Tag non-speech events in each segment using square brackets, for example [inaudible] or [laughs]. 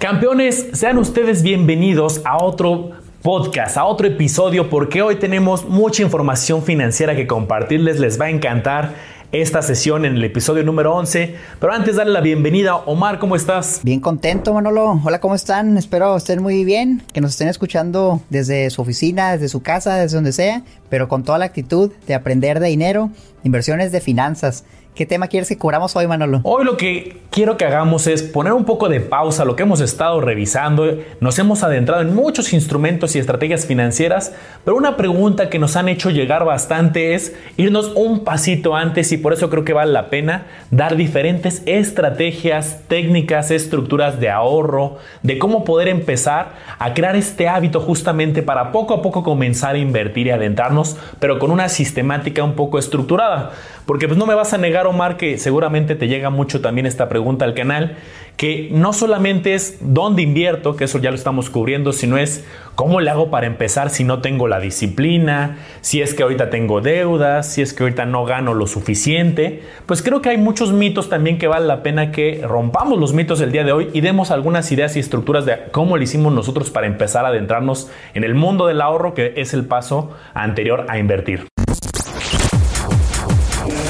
Campeones, sean ustedes bienvenidos a otro podcast, a otro episodio, porque hoy tenemos mucha información financiera que compartirles, les va a encantar esta sesión en el episodio número 11. Pero antes darle la bienvenida, Omar, ¿cómo estás? Bien contento, Manolo. Hola, ¿cómo están? Espero estén muy bien, que nos estén escuchando desde su oficina, desde su casa, desde donde sea, pero con toda la actitud de aprender de dinero, inversiones de finanzas. ¿Qué tema quieres que cubramos hoy, Manolo? Hoy lo que quiero que hagamos es poner un poco de pausa a lo que hemos estado revisando. Nos hemos adentrado en muchos instrumentos y estrategias financieras, pero una pregunta que nos han hecho llegar bastante es irnos un pasito antes y por eso creo que vale la pena dar diferentes estrategias, técnicas, estructuras de ahorro, de cómo poder empezar a crear este hábito justamente para poco a poco comenzar a invertir y adentrarnos, pero con una sistemática un poco estructurada. Porque pues no me vas a negar, Omar, que seguramente te llega mucho también esta pregunta al canal, que no solamente es dónde invierto, que eso ya lo estamos cubriendo, sino es cómo le hago para empezar si no tengo la disciplina, si es que ahorita tengo deudas, si es que ahorita no gano lo suficiente. Pues creo que hay muchos mitos también que vale la pena que rompamos los mitos el día de hoy y demos algunas ideas y estructuras de cómo lo hicimos nosotros para empezar a adentrarnos en el mundo del ahorro, que es el paso anterior a invertir.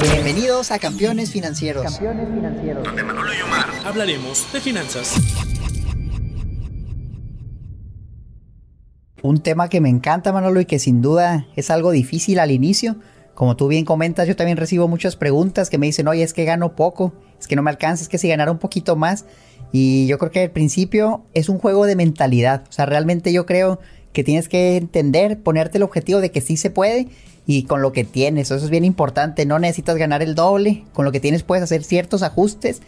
Bienvenidos a Campeones Financieros. Campeones Financieros. Donde Manolo y Omar hablaremos de finanzas. Un tema que me encanta, Manolo, y que sin duda es algo difícil al inicio. Como tú bien comentas, yo también recibo muchas preguntas que me dicen, oye, es que gano poco, es que no me alcanza, es que si ganara un poquito más. Y yo creo que al principio es un juego de mentalidad. O sea, realmente yo creo que tienes que entender, ponerte el objetivo de que sí se puede y con lo que tienes. Eso es bien importante. No necesitas ganar el doble. Con lo que tienes puedes hacer ciertos ajustes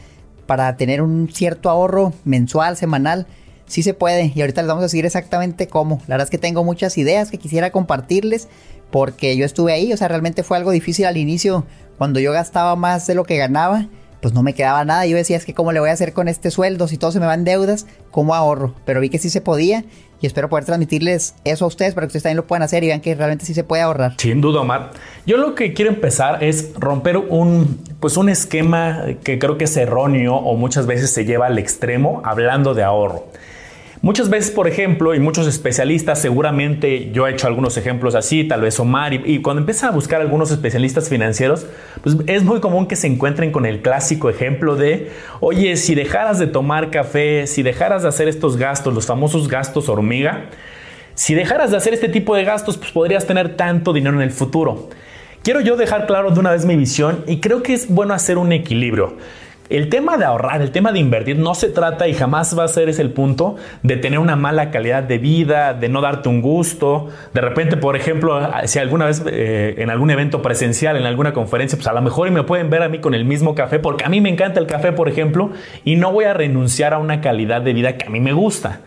para tener un cierto ahorro mensual, semanal. Sí se puede y ahorita les vamos a decir exactamente cómo. La verdad es que tengo muchas ideas que quisiera compartirles porque yo estuve ahí. O sea, realmente fue algo difícil al inicio cuando yo gastaba más de lo que ganaba pues no me quedaba nada. Yo decía, es que cómo le voy a hacer con este sueldo si todo se me va en deudas, ¿cómo ahorro? Pero vi que sí se podía y espero poder transmitirles eso a ustedes para que ustedes también lo puedan hacer y vean que realmente sí se puede ahorrar. Sin duda, Omar. Yo lo que quiero empezar es romper un, pues un esquema que creo que es erróneo o muchas veces se lleva al extremo hablando de ahorro. Muchas veces, por ejemplo, y muchos especialistas, seguramente yo he hecho algunos ejemplos así, tal vez Omar, y, cuando empiezan a buscar algunos especialistas financieros, pues es muy común que se encuentren con el clásico ejemplo de, oye, si dejaras de tomar café, si dejaras de hacer estos gastos, los famosos gastos hormiga, si dejaras de hacer este tipo de gastos, pues podrías tener tanto dinero en el futuro. Quiero yo dejar claro de una vez mi visión y creo que es bueno hacer un equilibrio. El tema de ahorrar, el tema de invertir, no se trata y jamás va a ser ese el punto de tener una mala calidad de vida, de no darte un gusto. De repente, por ejemplo, si alguna vez eh, en algún evento presencial, en alguna conferencia, pues a lo mejor me pueden ver a mí con el mismo café, porque a mí me encanta el café, por ejemplo, y no voy a renunciar a una calidad de vida que a mí me gusta.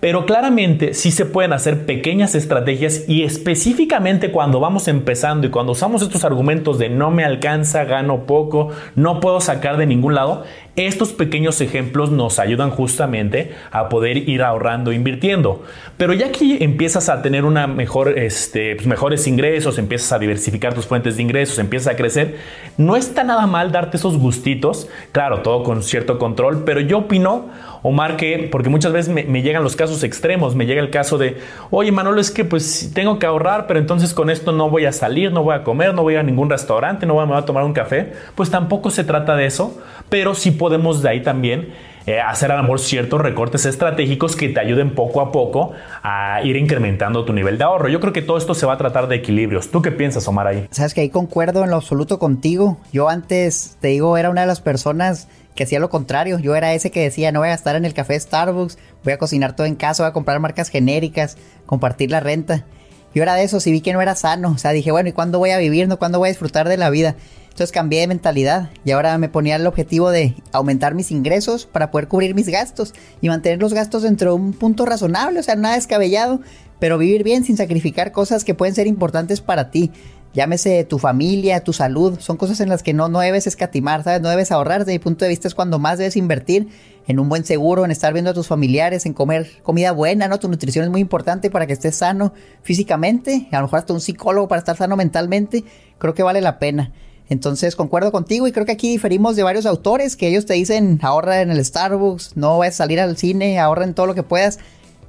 Pero claramente sí se pueden hacer pequeñas estrategias y específicamente cuando vamos empezando y cuando usamos estos argumentos de no me alcanza, gano poco, no puedo sacar de ningún lado, estos pequeños ejemplos nos ayudan justamente a poder ir ahorrando, invirtiendo. Pero ya que empiezas a tener una mejor, este, pues mejores ingresos, empiezas a diversificar tus fuentes de ingresos, empiezas a crecer, no está nada mal darte esos gustitos, claro, todo con cierto control, pero yo opino Omar, que, porque muchas veces me, llegan los casos extremos, me llega el caso de, oye Manolo, es que pues tengo que ahorrar, pero entonces con esto no voy a salir, no voy a comer, no voy a ningún restaurante, no voy a, me voy a tomar un café, pues tampoco se trata de eso, pero sí podemos de ahí también eh, hacer a lo mejor ciertos recortes estratégicos que te ayuden poco a poco a ir incrementando tu nivel de ahorro. Yo creo que todo esto se va a tratar de equilibrios. ¿Tú qué piensas, Omar, ahí? Sabes que ahí concuerdo en lo absoluto contigo. Yo antes, te digo, era una de las personas que hacía lo contrario. Yo era ese que decía, no voy a estar en el café Starbucks, voy a cocinar todo en casa, voy a comprar marcas genéricas, compartir la renta. Yo era de eso, y vi que no era sano. O sea, dije, bueno, ¿y cuándo voy a vivir? ¿No? ¿Cuándo voy a disfrutar de la vida? Entonces cambié de mentalidad y ahora me ponía el objetivo de aumentar mis ingresos para poder cubrir mis gastos y mantener los gastos dentro de un punto razonable, o sea, nada descabellado, pero vivir bien sin sacrificar cosas que pueden ser importantes para ti llámese tu familia, tu salud, son cosas en las que no, no debes escatimar, ¿sabes? No debes ahorrar, desde mi punto de vista es cuando más debes invertir en un buen seguro, en estar viendo a tus familiares, en comer comida buena, ¿no? Tu nutrición es muy importante para que estés sano físicamente, a lo mejor hasta un psicólogo para estar sano mentalmente, creo que vale la pena. Entonces concuerdo contigo y creo que aquí diferimos de varios autores que ellos te dicen ahorra en el Starbucks, no vayas a salir al cine, ahorra en todo lo que puedas.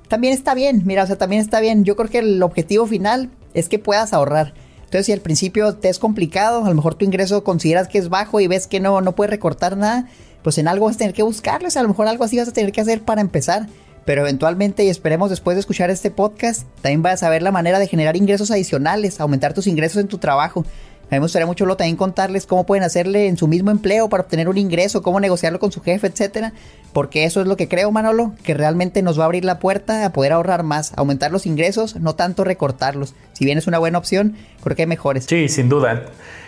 También está bien, mira, o sea, también está bien. Yo creo que el objetivo final es que puedas ahorrar. Entonces, si al principio te es complicado, a lo mejor tu ingreso consideras que es bajo y ves que no, no puedes recortar nada, pues en algo vas a tener que sea, a lo mejor algo así vas a tener que hacer para empezar. Pero eventualmente, y esperemos después de escuchar este podcast, también vas a ver la manera de generar ingresos adicionales, aumentar tus ingresos en tu trabajo. A mí me gustaría mucho lo también contarles cómo pueden hacerle en su mismo empleo para obtener un ingreso, cómo negociarlo con su jefe, etcétera. Porque eso es lo que creo, Manolo, que realmente nos va a abrir la puerta a poder ahorrar más, aumentar los ingresos, no tanto recortarlos. Si bien es una buena opción, creo que hay mejores. Sí, sin duda.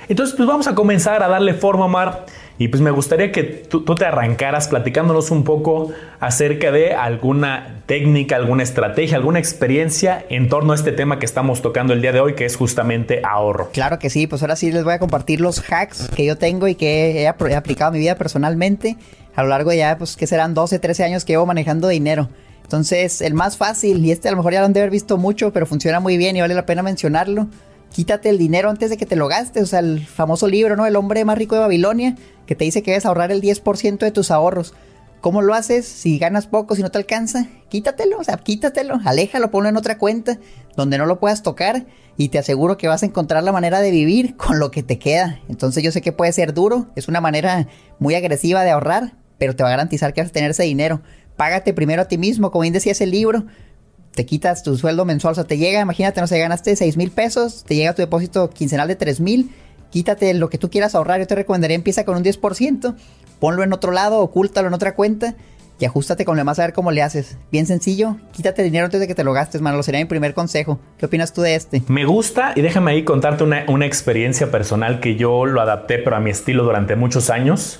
Entonces, pues vamos a comenzar a darle forma, Omar. Y pues me gustaría que tú, te arrancaras platicándonos un poco acerca de alguna técnica, alguna estrategia, alguna experiencia en torno a este tema que estamos tocando el día de hoy, que es justamente ahorro. Claro que sí, pues ahora sí les voy a compartir los hacks que yo tengo y que he, aplicado en mi vida personalmente a lo largo de ya, pues que serán 12, 13 años que llevo manejando dinero. Entonces, el más fácil, y este a lo mejor ya lo han de haber visto mucho, pero funciona muy bien y vale la pena mencionarlo. Quítate el dinero antes de que te lo gastes. O sea, el famoso libro, ¿no? El hombre más rico de Babilonia, que te dice que debes ahorrar el 10% de tus ahorros. ¿Cómo lo haces? Si ganas poco, si no te alcanza, quítatelo, o sea, quítatelo, aléjalo, ponlo en otra cuenta donde no lo puedas tocar y te aseguro que vas a encontrar la manera de vivir con lo que te queda. Entonces yo sé que puede ser duro, es una manera muy agresiva de ahorrar, pero te va a garantizar que vas a tener ese dinero. Págate primero a ti mismo, como bien decía ese libro, te quitas tu sueldo mensual, o sea, te llega, imagínate, no sé, ganaste 6 mil pesos, te llega tu depósito quincenal de 3 mil quítate lo que tú quieras ahorrar. Yo te recomendaría empieza con un 10%, ponlo en otro lado, ocúltalo en otra cuenta y ajustate con lo demás a ver cómo le haces. Bien sencillo, quítate dinero antes de que te lo gastes, Manolo. Sería mi primer consejo. ¿Qué opinas tú de este? Me gusta y déjame ahí contarte una, experiencia personal que yo lo adapté, pero a mi estilo durante muchos años.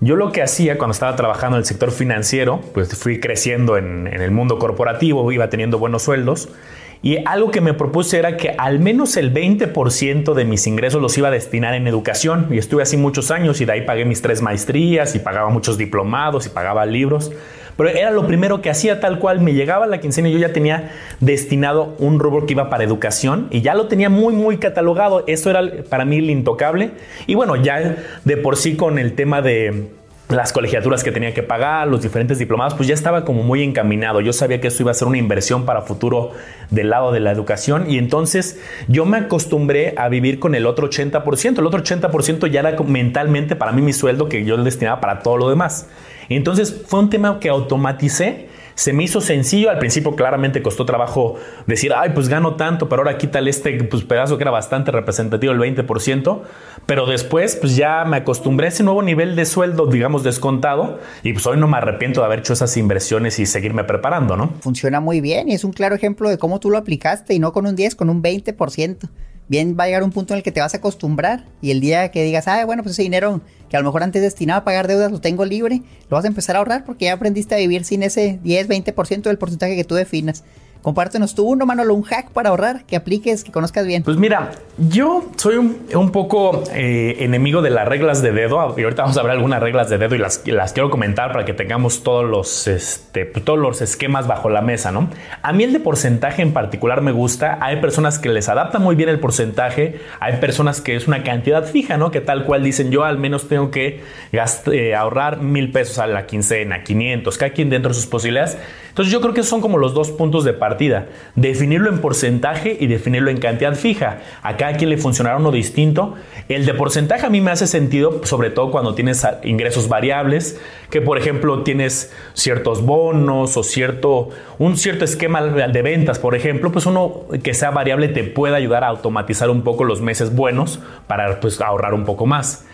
Yo lo que hacía cuando estaba trabajando en el sector financiero, pues fui creciendo en, en el mundo corporativo, iba teniendo buenos sueldos y algo que me propuse era que al menos el 20% de mis ingresos los iba a destinar en educación. Y estuve así muchos años y de ahí pagué mis tres maestrías y pagaba muchos diplomados y pagaba libros. Pero era lo primero que hacía tal cual. Me llegaba la quincena y yo ya tenía destinado un rubro que iba para educación y ya lo tenía muy, muy catalogado. Eso era para mí el intocable. Y bueno, ya de por sí con el tema de las colegiaturas que tenía que pagar, los diferentes diplomados, pues ya estaba como muy encaminado. Yo sabía que eso iba a ser una inversión para futuro del lado de la educación y entonces yo me acostumbré a vivir con el otro 80%. El otro 80% ya era mentalmente para mí mi sueldo que yo destinaba para todo lo demás. Entonces fue un tema que automaticé se me hizo sencillo. Al principio claramente costó trabajo decir, ay, pues gano tanto, pero ahora quítale este pues, pedazo que era bastante representativo, el 20%. Pero después, pues ya me acostumbré a ese nuevo nivel de sueldo, digamos, descontado. Y pues hoy no me arrepiento de haber hecho esas inversiones y seguirme preparando, ¿no? Funciona muy bien y es un claro ejemplo de cómo tú lo aplicaste y no con un 10, con un 20% bien va a llegar un punto en el que te vas a acostumbrar y el día que digas, ah, bueno, pues ese dinero que a lo mejor antes destinaba a pagar deudas lo tengo libre, lo vas a empezar a ahorrar porque ya aprendiste a vivir sin ese 10, 20% del porcentaje que tú definas. Compártenos tú uno, Manolo, un hack para ahorrar que apliques, que conozcas bien. Pues mira, yo soy un, poco eh, enemigo de las reglas de dedo. Y ahorita vamos a ver algunas reglas de dedo y las, las quiero comentar para que tengamos todos los, este, todos los esquemas bajo la mesa, ¿no? A mí el de porcentaje en particular me gusta. Hay personas que les adapta muy bien el porcentaje. Hay personas que es una cantidad fija, ¿no? Que tal cual dicen yo al menos tengo que eh, ahorrar mil pesos a la quincena, 500, cada quien dentro de sus posibilidades. Entonces yo creo que son como los dos puntos de partida. Definirlo en porcentaje y definirlo en cantidad fija. A cada quien le funcionará uno distinto. El de porcentaje a mí me hace sentido, sobre todo cuando tienes ingresos variables, que por ejemplo tienes ciertos bonos o cierto, un cierto esquema de ventas, por ejemplo, pues uno que sea variable te puede ayudar a automatizar un poco los meses buenos para pues, ahorrar un poco más.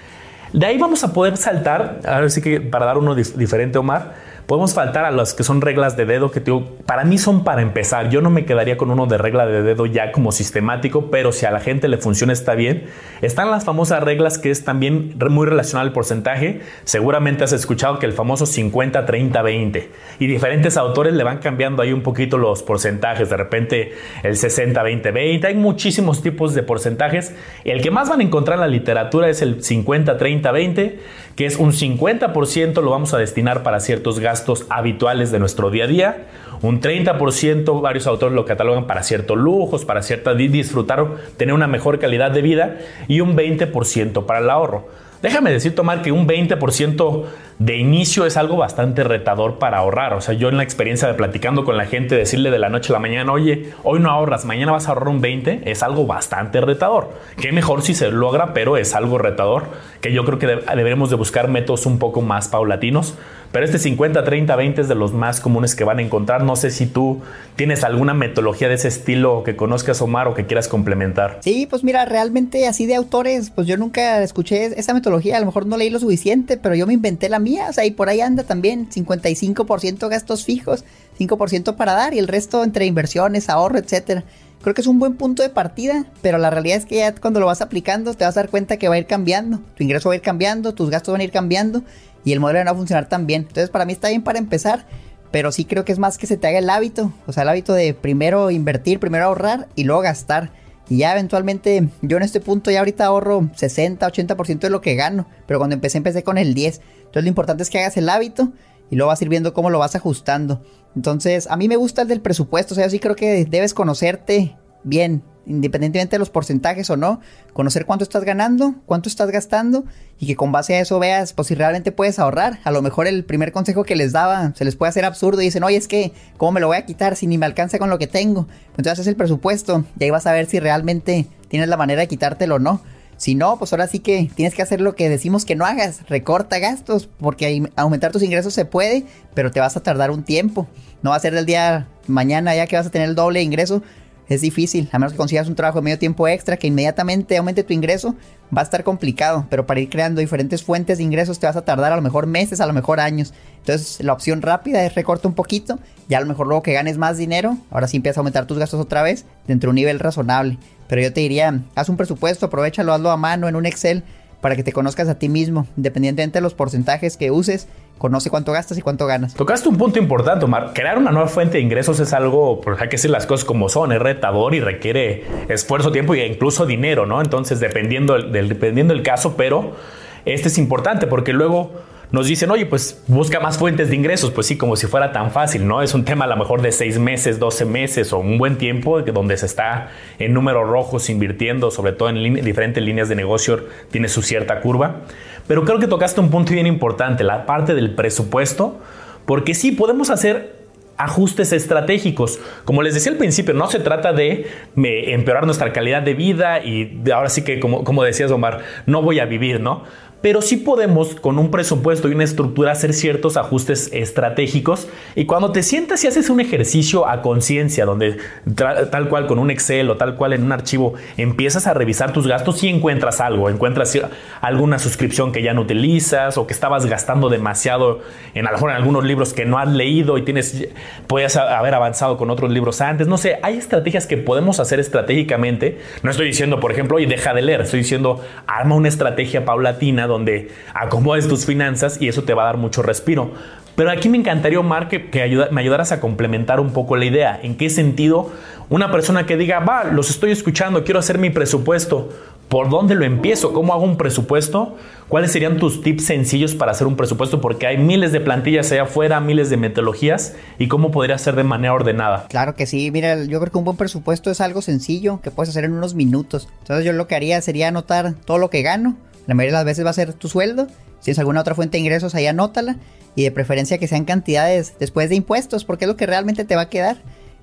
De ahí vamos a poder saltar, ahora sí que para dar uno diferente, Omar, Podemos faltar a las que son reglas de dedo que para mí son para empezar. Yo no me quedaría con uno de regla de dedo ya como sistemático, pero si a la gente le funciona está bien. Están las famosas reglas que es también muy relacional al porcentaje. Seguramente has escuchado que el famoso 50, 30, 20. Y diferentes autores le van cambiando ahí un poquito los porcentajes. De repente el 60, 20, 20. Hay muchísimos tipos de porcentajes. El que más van a encontrar en la literatura es el 50, 30, 20, que es un 50% lo vamos a destinar para ciertos gastos gastos habituales de nuestro día a día, un 30% varios autores lo catalogan para ciertos lujos, para cierta disfrutar, tener una mejor calidad de vida y un 20% para el ahorro. Déjame decir, Tomar, que un 20% de inicio es algo bastante retador para ahorrar. O sea, yo en la experiencia de platicando con la gente, decirle de la noche a la mañana, oye, hoy no ahorras, mañana vas a ahorrar un 20, es algo bastante retador. Qué mejor si se logra, pero es algo retador, que yo creo que deberemos de buscar métodos un poco más paulatinos pero este 50, 30, 20 es de los más comunes que van a encontrar. No sé si tú tienes alguna metodología de ese estilo que conozcas, Omar, o que quieras complementar. Sí, pues mira, realmente así de autores, pues yo nunca escuché esa metodología. A lo mejor no leí lo suficiente, pero yo me inventé la mía. O sea, y por ahí anda también 55% gastos fijos, 5% para dar y el resto entre inversiones, ahorro, etcétera. Creo que es un buen punto de partida, pero la realidad es que ya cuando lo vas aplicando te vas a dar cuenta que va a ir cambiando. Tu ingreso va a ir cambiando, tus gastos van a ir cambiando y el modelo no va a funcionar tan bien. Entonces para mí está bien para empezar, pero sí creo que es más que se te haga el hábito, o sea, el hábito de primero invertir, primero ahorrar y luego gastar. Y ya eventualmente, yo en este punto ya ahorita ahorro 60, 80% de lo que gano, pero cuando empecé empecé con el 10. Entonces lo importante es que hagas el hábito y luego vas a ir viendo cómo lo vas ajustando. Entonces, a mí me gusta el del presupuesto, o sea, yo sí creo que debes conocerte bien, independientemente de los porcentajes o no, conocer cuánto estás ganando, cuánto estás gastando y que con base a eso veas pues si realmente puedes ahorrar. A lo mejor el primer consejo que les daba se les puede hacer absurdo y dicen, oye, es que, ¿cómo me lo voy a quitar si ni me alcanza con lo que tengo? Entonces haces el presupuesto y ahí vas a ver si realmente tienes la manera de quitártelo o no. Si no, pues ahora sí que tienes que hacer lo que decimos que no hagas, recorta gastos, porque aumentar tus ingresos se puede, pero te vas a tardar un tiempo. No va a ser del día mañana ya que vas a tener el doble ingreso, es difícil, a menos que consigas un trabajo de medio tiempo extra que inmediatamente aumente tu ingreso, va a estar complicado, pero para ir creando diferentes fuentes de ingresos te vas a tardar a lo mejor meses, a lo mejor años. Entonces la opción rápida es recorta un poquito, ya a lo mejor luego que ganes más dinero, ahora sí empiezas a aumentar tus gastos otra vez dentro de un nivel razonable. Pero yo te diría, haz un presupuesto, aprovechalo, hazlo a mano en un Excel para que te conozcas a ti mismo, independientemente de los porcentajes que uses conoce cuánto gastas y cuánto ganas. Tocaste un punto importante, Omar. Crear una nueva fuente de ingresos es algo, hay que decir las cosas como son, es retador y requiere esfuerzo, tiempo e incluso dinero, ¿no? Entonces, dependiendo del, dependiendo del caso, pero este es importante porque luego nos dicen, oye, pues busca más fuentes de ingresos. Pues sí, como si fuera tan fácil, ¿no? Es un tema a lo mejor de seis meses, 12 meses o un buen tiempo donde se está en números rojos invirtiendo, sobre todo en diferentes líneas de negocio, tiene su cierta curva. Pero creo que tocaste un punto bien importante, la parte del presupuesto, porque sí podemos hacer ajustes estratégicos. Como les decía al principio, no se trata de empeorar nuestra calidad de vida y ahora sí que, como, como decías Omar, no voy a vivir, ¿no? Pero sí podemos con un presupuesto y una estructura hacer ciertos ajustes estratégicos. Y cuando te sientas y haces un ejercicio a conciencia donde tal cual con un Excel o tal cual en un archivo empiezas a revisar tus gastos y encuentras algo, encuentras alguna suscripción que ya no utilizas o que estabas gastando demasiado en a lo mejor en algunos libros que no has leído y tienes puedes haber avanzado con otros libros antes, no sé, hay estrategias que podemos hacer estratégicamente. No estoy diciendo, por ejemplo, oye, deja de leer, estoy diciendo arma una estrategia paulatina donde acomodes tus finanzas y eso te va a dar mucho respiro. Pero aquí me encantaría, Omar, que, me ayudaras a complementar un poco la idea. ¿En qué sentido una persona que diga, va, los estoy escuchando, quiero hacer mi presupuesto, ¿por dónde lo empiezo? ¿Cómo hago un presupuesto? ¿Cuáles serían tus tips sencillos para hacer un presupuesto? Porque hay miles de plantillas allá afuera, miles de metodologías y cómo podría ser de manera ordenada. Claro que sí, mira, yo creo que un buen presupuesto es algo sencillo que puedes hacer en unos minutos. Entonces yo lo que haría sería anotar todo lo que gano la mayoría de las veces va a ser tu sueldo. Si tienes alguna otra fuente de ingresos, ahí anótala. Y de preferencia que sean cantidades después de impuestos, porque es lo que realmente te va a quedar.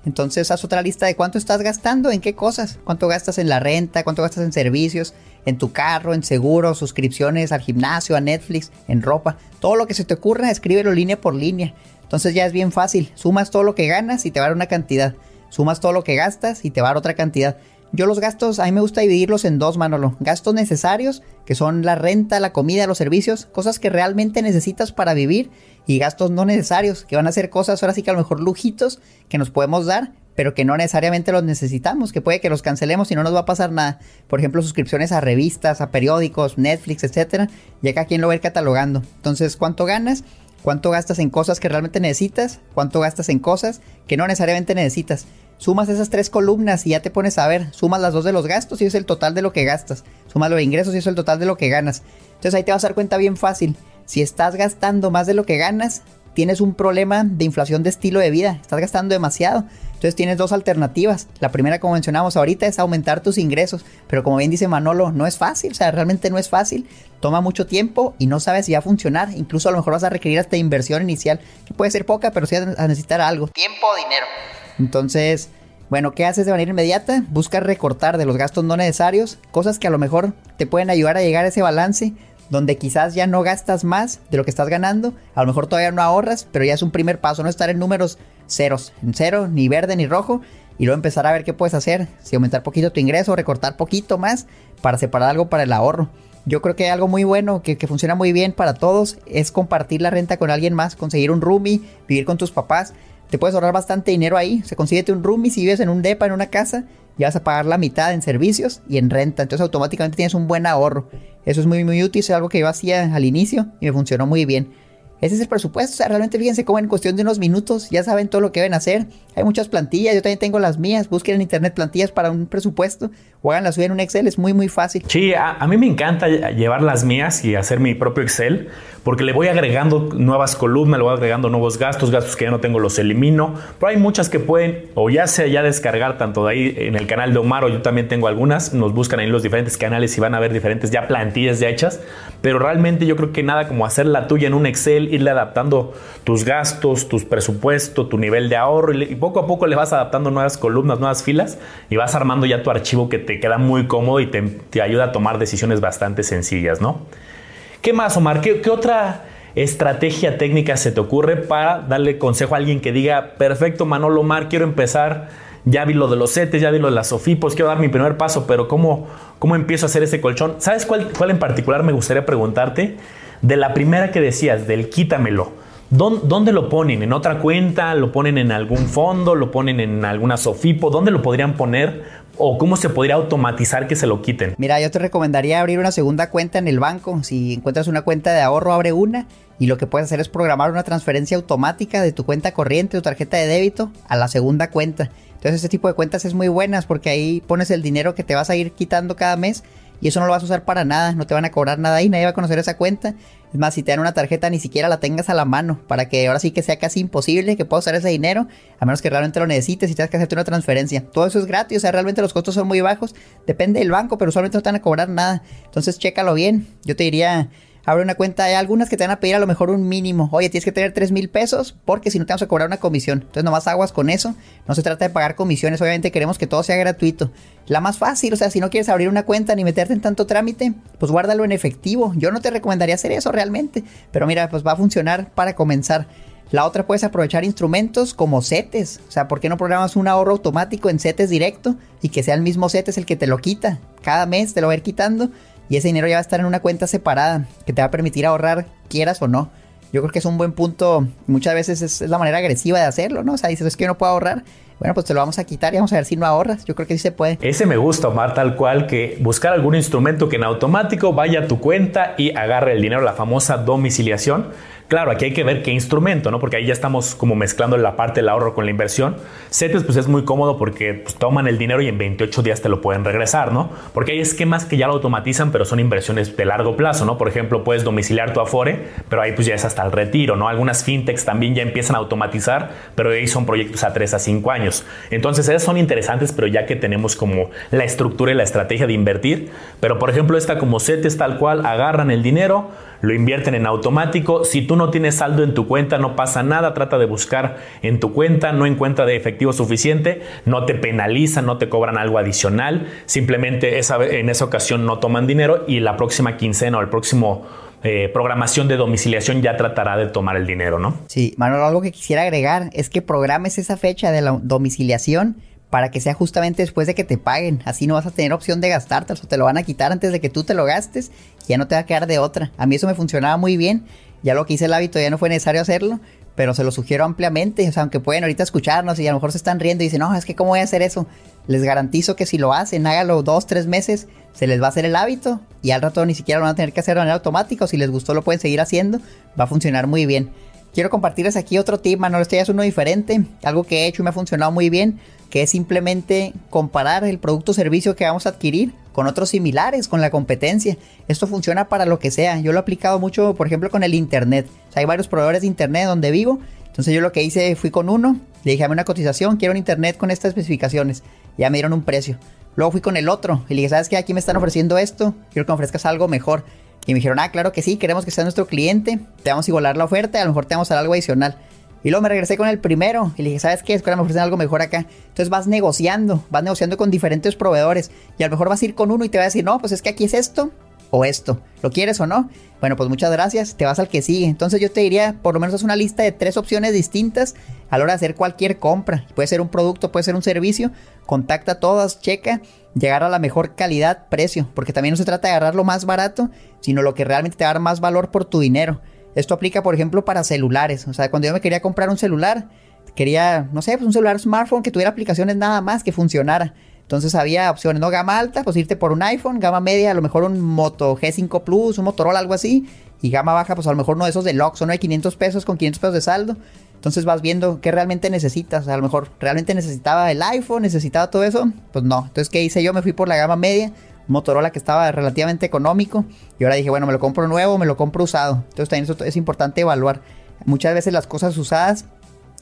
Entonces haz otra lista de cuánto estás gastando, en qué cosas, cuánto gastas en la renta, cuánto gastas en servicios, en tu carro, en seguros, suscripciones al gimnasio, a Netflix, en ropa. Todo lo que se te ocurra, escríbelo línea por línea. Entonces ya es bien fácil. Sumas todo lo que ganas y te va a dar una cantidad. Sumas todo lo que gastas y te va a dar otra cantidad. Yo los gastos, a mí me gusta dividirlos en dos, Manolo. Gastos necesarios, que son la renta, la comida, los servicios, cosas que realmente necesitas para vivir. Y gastos no necesarios, que van a ser cosas ahora sí que a lo mejor lujitos que nos podemos dar, pero que no necesariamente los necesitamos, que puede que los cancelemos y no nos va a pasar nada. Por ejemplo, suscripciones a revistas, a periódicos, Netflix, etcétera. Ya que aquí lo va a ir catalogando. Entonces, ¿cuánto ganas? ¿Cuánto gastas en cosas que realmente necesitas? ¿Cuánto gastas en cosas que no necesariamente necesitas? Sumas esas tres columnas y ya te pones a ver, sumas las dos de los gastos y es el total de lo que gastas. Sumas los ingresos y es el total de lo que ganas. Entonces ahí te vas a dar cuenta bien fácil. Si estás gastando más de lo que ganas, tienes un problema de inflación de estilo de vida, estás gastando demasiado. Entonces tienes dos alternativas. La primera, como mencionamos ahorita, es aumentar tus ingresos. Pero como bien dice Manolo, no es fácil, o sea, realmente no es fácil. Toma mucho tiempo y no sabes si va a funcionar. Incluso a lo mejor vas a requerir hasta inversión inicial, que puede ser poca, pero sí vas a necesitar algo. Tiempo o dinero. Entonces, bueno, ¿qué haces de manera inmediata? Busca recortar de los gastos no necesarios, cosas que a lo mejor te pueden ayudar a llegar a ese balance donde quizás ya no gastas más de lo que estás ganando, a lo mejor todavía no ahorras, pero ya es un primer paso, no estar en números ceros, en cero, ni verde ni rojo, y luego empezar a ver qué puedes hacer, si aumentar poquito tu ingreso, recortar poquito más para separar algo para el ahorro. Yo creo que algo muy bueno que, que, funciona muy bien para todos es compartir la renta con alguien más, conseguir un roomie, vivir con tus papás. Te puedes ahorrar bastante dinero ahí. Se consíguete un roomie si vives en un depa, en una casa, y vas a pagar la mitad en servicios y en renta. Entonces automáticamente tienes un buen ahorro. Eso es muy, muy útil. Es algo que yo hacía al inicio y me funcionó muy bien. Ese es el presupuesto. O sea, realmente fíjense cómo en cuestión de unos minutos ya saben todo lo que deben hacer. Hay muchas plantillas. Yo también tengo las mías. Busquen en internet plantillas para un presupuesto o hagan la suya en un Excel. Es muy, muy fácil. Sí, a, a, mí me encanta llevar las mías y hacer mi propio Excel porque le voy agregando nuevas columnas, le voy agregando nuevos gastos, gastos que ya no tengo los elimino. Pero hay muchas que pueden o ya sea ya descargar tanto de ahí en el canal de Omar o yo también tengo algunas. Nos buscan ahí en los diferentes canales y van a ver diferentes ya plantillas ya hechas. Pero realmente yo creo que nada como hacer la tuya en un Excel, irle adaptando tus gastos, tus presupuestos, tu nivel de ahorro y poco a poco le vas adaptando nuevas columnas, nuevas filas y vas armando ya tu archivo que te queda muy cómodo y te, ayuda a tomar decisiones bastante sencillas, ¿no? ¿Qué más, Omar? ¿Qué, ¿Qué, otra estrategia técnica se te ocurre para darle consejo a alguien que diga, perfecto, Manolo Omar, quiero empezar, ya vi lo de los setes, ya vi lo de las sofipos, quiero dar mi primer paso, pero ¿cómo, cómo empiezo a hacer ese colchón? ¿Sabes cuál, cuál en particular me gustaría preguntarte? De la primera que decías, del quítamelo. ¿Dónde lo ponen? ¿En otra cuenta? ¿Lo ponen en algún fondo? ¿Lo ponen en alguna Sofipo? ¿Dónde lo podrían poner? ¿O cómo se podría automatizar que se lo quiten? Mira, yo te recomendaría abrir una segunda cuenta en el banco. Si encuentras una cuenta de ahorro, abre una. Y lo que puedes hacer es programar una transferencia automática de tu cuenta corriente o tarjeta de débito a la segunda cuenta. Entonces, este tipo de cuentas es muy buenas porque ahí pones el dinero que te vas a ir quitando cada mes y eso no lo vas a usar para nada, no te van a cobrar nada ahí, nadie va a conocer esa cuenta. Es más, si te dan una tarjeta, ni siquiera la tengas a la mano, para que ahora sí que sea casi imposible que puedas usar ese dinero, a menos que realmente lo necesites y tengas que hacerte una transferencia. Todo eso es gratis, o sea, realmente los costos son muy bajos, depende del banco, pero usualmente no te van a cobrar nada. Entonces, chécalo bien. Yo te diría, abre una cuenta. Hay algunas que te van a pedir a lo mejor un mínimo. Oye, tienes que tener 3 mil pesos porque si no te vamos a cobrar una comisión. Entonces, nomás aguas con eso. No se trata de pagar comisiones. Obviamente queremos que todo sea gratuito. La más fácil, o sea, si no quieres abrir una cuenta ni meterte en tanto trámite, pues guárdalo en efectivo. Yo no te recomendaría hacer eso realmente. Pero mira, pues va a funcionar para comenzar. La otra puedes aprovechar instrumentos como CETES. O sea, ¿por qué no programas un ahorro automático en CETES directo y que sea el mismo CETES el que te lo quita? Cada mes te lo va a ir quitando y ese dinero ya va a estar en una cuenta separada que te va a permitir ahorrar, quieras o no. Yo creo que es un buen punto. Muchas veces es, la manera agresiva de hacerlo, ¿no? O sea, dices, es que yo no puedo ahorrar. Bueno, pues te lo vamos a quitar y vamos a ver si no ahorras. Yo creo que sí se puede. Ese me gusta, Omar, tal cual, que buscar algún instrumento que en automático vaya a tu cuenta y agarre el dinero, la famosa domiciliación. Claro, aquí hay que ver qué instrumento, ¿no? Porque ahí ya estamos como mezclando la parte del ahorro con la inversión. CETES pues es muy cómodo porque pues, toman el dinero y en 28 días te lo pueden regresar, ¿no? Porque hay esquemas que ya lo automatizan, pero son inversiones de largo plazo, ¿no? Por ejemplo, puedes domiciliar tu Afore, pero ahí pues ya es hasta el retiro, ¿no? Algunas fintechs también ya empiezan a automatizar, pero ahí son proyectos a 3 a 5 años. Entonces, esas son interesantes, pero ya que tenemos como la estructura y la estrategia de invertir. Pero, por ejemplo, esta como CETES tal cual, agarran el dinero, lo invierten en automático. Si tú no tienes saldo en tu cuenta, no pasa nada. Trata de buscar en tu cuenta, no encuentra de efectivo suficiente, no te penalizan, no te cobran algo adicional. Simplemente en esa ocasión no toman dinero y la próxima quincena o el próximo eh, programación de domiciliación ya tratará de tomar el dinero, ¿no? Sí, Manuel, algo que quisiera agregar es que programes esa fecha de la domiciliación para que sea justamente después de que te paguen. Así no vas a tener opción de gastarte, o te lo van a quitar antes de que tú te lo gastes y ya no te va a quedar de otra. A mí eso me funcionaba muy bien. Ya lo que hice el hábito ya no fue necesario hacerlo, pero se lo sugiero ampliamente. O sea, aunque pueden ahorita escucharnos y a lo mejor se están riendo y dicen, no, es que cómo voy a hacer eso. Les garantizo que si lo hacen, hágalo dos, tres meses, se les va a hacer el hábito y al rato ni siquiera lo van a tener que hacer de manera automática. Si les gustó, lo pueden seguir haciendo. Va a funcionar muy bien. Quiero compartirles aquí otro tip, no Este ya es uno diferente, algo que he hecho y me ha funcionado muy bien, que es simplemente comparar el producto o servicio que vamos a adquirir con otros similares, con la competencia. Esto funciona para lo que sea. Yo lo he aplicado mucho, por ejemplo, con el Internet. hay varios proveedores de Internet donde vivo. Entonces yo lo que hice, fui con uno, le dije, dame una cotización, quiero un Internet con estas especificaciones. Ya me dieron un precio. Luego fui con el otro y le dije, ¿sabes qué? Aquí me están ofreciendo esto, quiero que ofrezcas algo mejor. Y me dijeron, ah, claro que sí, queremos que seas nuestro cliente, te vamos a igualar la oferta y a lo mejor te vamos a dar algo adicional. Y luego me regresé con el primero y le dije, ¿sabes qué? Es que ahora me ofrecen algo mejor acá. Entonces vas negociando, vas negociando con diferentes proveedores y a lo mejor vas a ir con uno y te va a decir, no, pues es que aquí es esto o esto. ¿Lo quieres o no? Bueno, pues muchas gracias, te vas al que sigue. Entonces yo te diría, por lo menos es una lista de tres opciones distintas a la hora de hacer cualquier compra. Puede ser un producto, puede ser un servicio. Contacta todas, checa, llegar a la mejor calidad, precio. Porque también no se trata de agarrar lo más barato, sino lo que realmente te va a dar más valor por tu dinero. Esto aplica, por ejemplo, para celulares. O sea, cuando yo me quería comprar un celular, quería, no sé, pues un celular smartphone que tuviera aplicaciones nada más, que funcionara. Entonces había opciones, ¿no? Gama alta, pues irte por un iPhone, gama media, a lo mejor un Moto G5 Plus, un Motorola, algo así. Y gama baja, pues a lo mejor uno de esos de Lux, uno de 500 pesos con 500 pesos de saldo. Entonces vas viendo qué realmente necesitas. A lo mejor realmente necesitaba el iPhone, necesitaba todo eso. Pues no. Entonces, ¿qué hice yo? Me fui por la gama media. Motorola que estaba relativamente económico. Y ahora dije, bueno, me lo compro nuevo, me lo compro usado. Entonces también eso es importante evaluar. Muchas veces las cosas usadas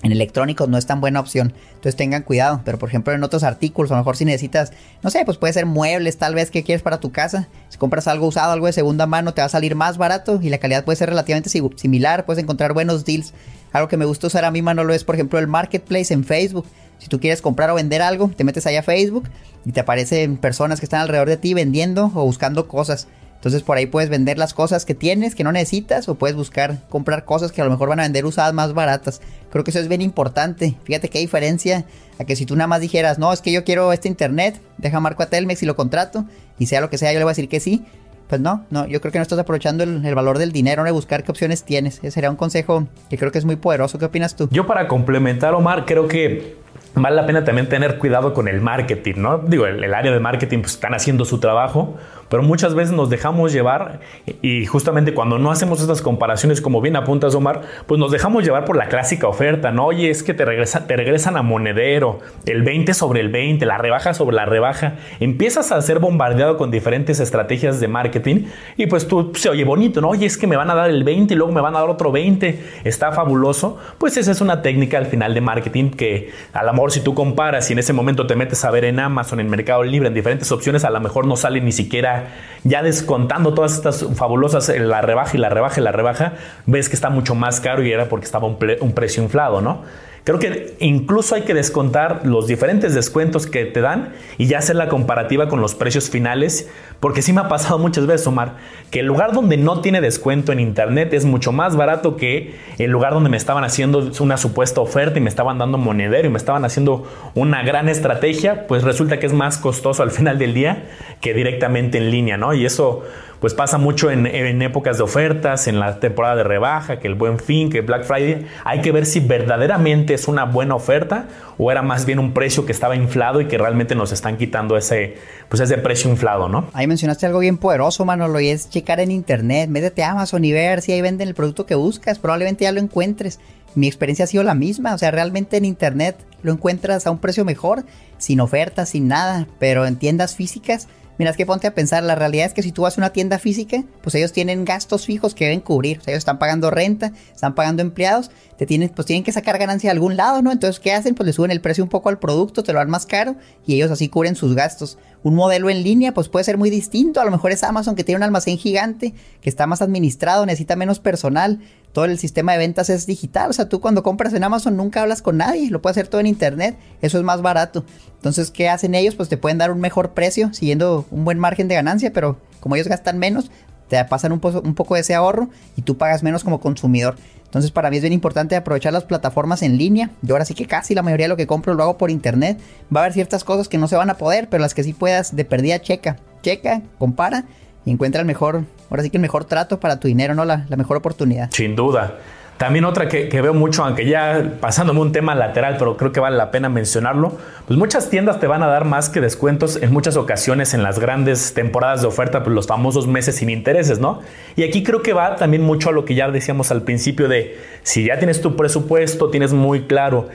en electrónicos no es tan buena opción. Entonces tengan cuidado. Pero por ejemplo en otros artículos, a lo mejor si necesitas, no sé, pues puede ser muebles tal vez que quieres para tu casa. Si compras algo usado, algo de segunda mano, te va a salir más barato y la calidad puede ser relativamente similar. Puedes encontrar buenos deals. Algo que me gusta usar a mí, Manolo, es por ejemplo el marketplace en Facebook. Si tú quieres comprar o vender algo, te metes ahí a Facebook y te aparecen personas que están alrededor de ti vendiendo o buscando cosas. Entonces por ahí puedes vender las cosas que tienes, que no necesitas, o puedes buscar comprar cosas que a lo mejor van a vender usadas más baratas. Creo que eso es bien importante. Fíjate qué diferencia a que si tú nada más dijeras, no, es que yo quiero este internet, deja marco a Telmex y lo contrato, y sea lo que sea, yo le voy a decir que sí. Pues no, no, yo creo que no estás aprovechando el, el valor del dinero de buscar qué opciones tienes. Ese sería un consejo que creo que es muy poderoso. ¿Qué opinas tú? Yo para complementar, Omar, creo que vale la pena también tener cuidado con el marketing, ¿no? Digo, el, el área de marketing pues, están haciendo su trabajo, pero muchas veces nos dejamos llevar y justamente cuando no hacemos estas comparaciones como bien apuntas Omar, pues nos dejamos llevar por la clásica oferta, ¿no? Oye, es que te, regresa, te regresan a monedero, el 20 sobre el 20, la rebaja sobre la rebaja, empiezas a ser bombardeado con diferentes estrategias de marketing y pues tú se oye bonito, ¿no? Oye, es que me van a dar el 20 y luego me van a dar otro 20, está fabuloso, pues esa es una técnica al final de marketing que a lo mejor si tú comparas y en ese momento te metes a ver en Amazon, en Mercado Libre, en diferentes opciones, a lo mejor no sale ni siquiera ya descontando todas estas fabulosas, eh, la rebaja y la rebaja y la rebaja, ves que está mucho más caro y era porque estaba un, un precio inflado, ¿no? Creo que incluso hay que descontar los diferentes descuentos que te dan y ya hacer la comparativa con los precios finales, porque sí me ha pasado muchas veces, Omar, que el lugar donde no tiene descuento en internet es mucho más barato que el lugar donde me estaban haciendo una supuesta oferta y me estaban dando monedero y me estaban haciendo una gran estrategia, pues resulta que es más costoso al final del día que directamente en línea, ¿no? Y eso pues pasa mucho en, épocas de ofertas, en la temporada de rebaja, que el buen fin, que Black Friday. Hay que ver si verdaderamente es una buena oferta o era más bien un precio que estaba inflado y que realmente nos están quitando ese, pues ese precio inflado, ¿no? Ahí mencionaste algo bien poderoso, Manolo, y es checar en internet. Métete a Amazon y ver si ahí venden el producto que buscas. Probablemente ya lo encuentres. Mi experiencia ha sido la misma, o sea, realmente en internet lo encuentras a un precio mejor, sin ofertas, sin nada, pero en tiendas físicas Mira, es que ponte a pensar, la realidad es que si tú vas a una tienda física, pues ellos tienen gastos fijos que deben cubrir. O sea, ellos están pagando renta, están pagando empleados, te tienen, pues tienen que sacar ganancia de algún lado, ¿no? Entonces, ¿qué hacen? Pues le suben el precio un poco al producto, te lo dan más caro y ellos así cubren sus gastos. Un modelo en línea, pues puede ser muy distinto. A lo mejor es Amazon que tiene un almacén gigante, que está más administrado, necesita menos personal. Todo el sistema de ventas es digital. O sea, tú cuando compras en Amazon nunca hablas con nadie, lo puedes hacer todo en internet. Eso es más barato. Entonces, ¿qué hacen ellos? Pues te pueden dar un mejor precio, siguiendo un buen margen de ganancia, pero como ellos gastan menos, te pasan un, un poco de ese ahorro y tú pagas menos como consumidor. Entonces para mí es bien importante aprovechar las plataformas en línea. Yo ahora sí que casi la mayoría de lo que compro lo hago por internet. Va a haber ciertas cosas que no se van a poder, pero las que sí puedas de perdida checa. Checa, compara encuentra el mejor, ahora sí que el mejor trato para tu dinero, ¿no? La, la mejor oportunidad. Sin duda. También otra que, veo mucho, aunque ya pasándome un tema lateral, pero creo que vale la pena mencionarlo, pues muchas tiendas te van a dar más que descuentos en muchas ocasiones en las grandes temporadas de oferta, pues los famosos meses sin intereses, ¿no? Y aquí creo que va también mucho a lo que ya decíamos al principio de si ya tienes tu presupuesto, tienes muy claro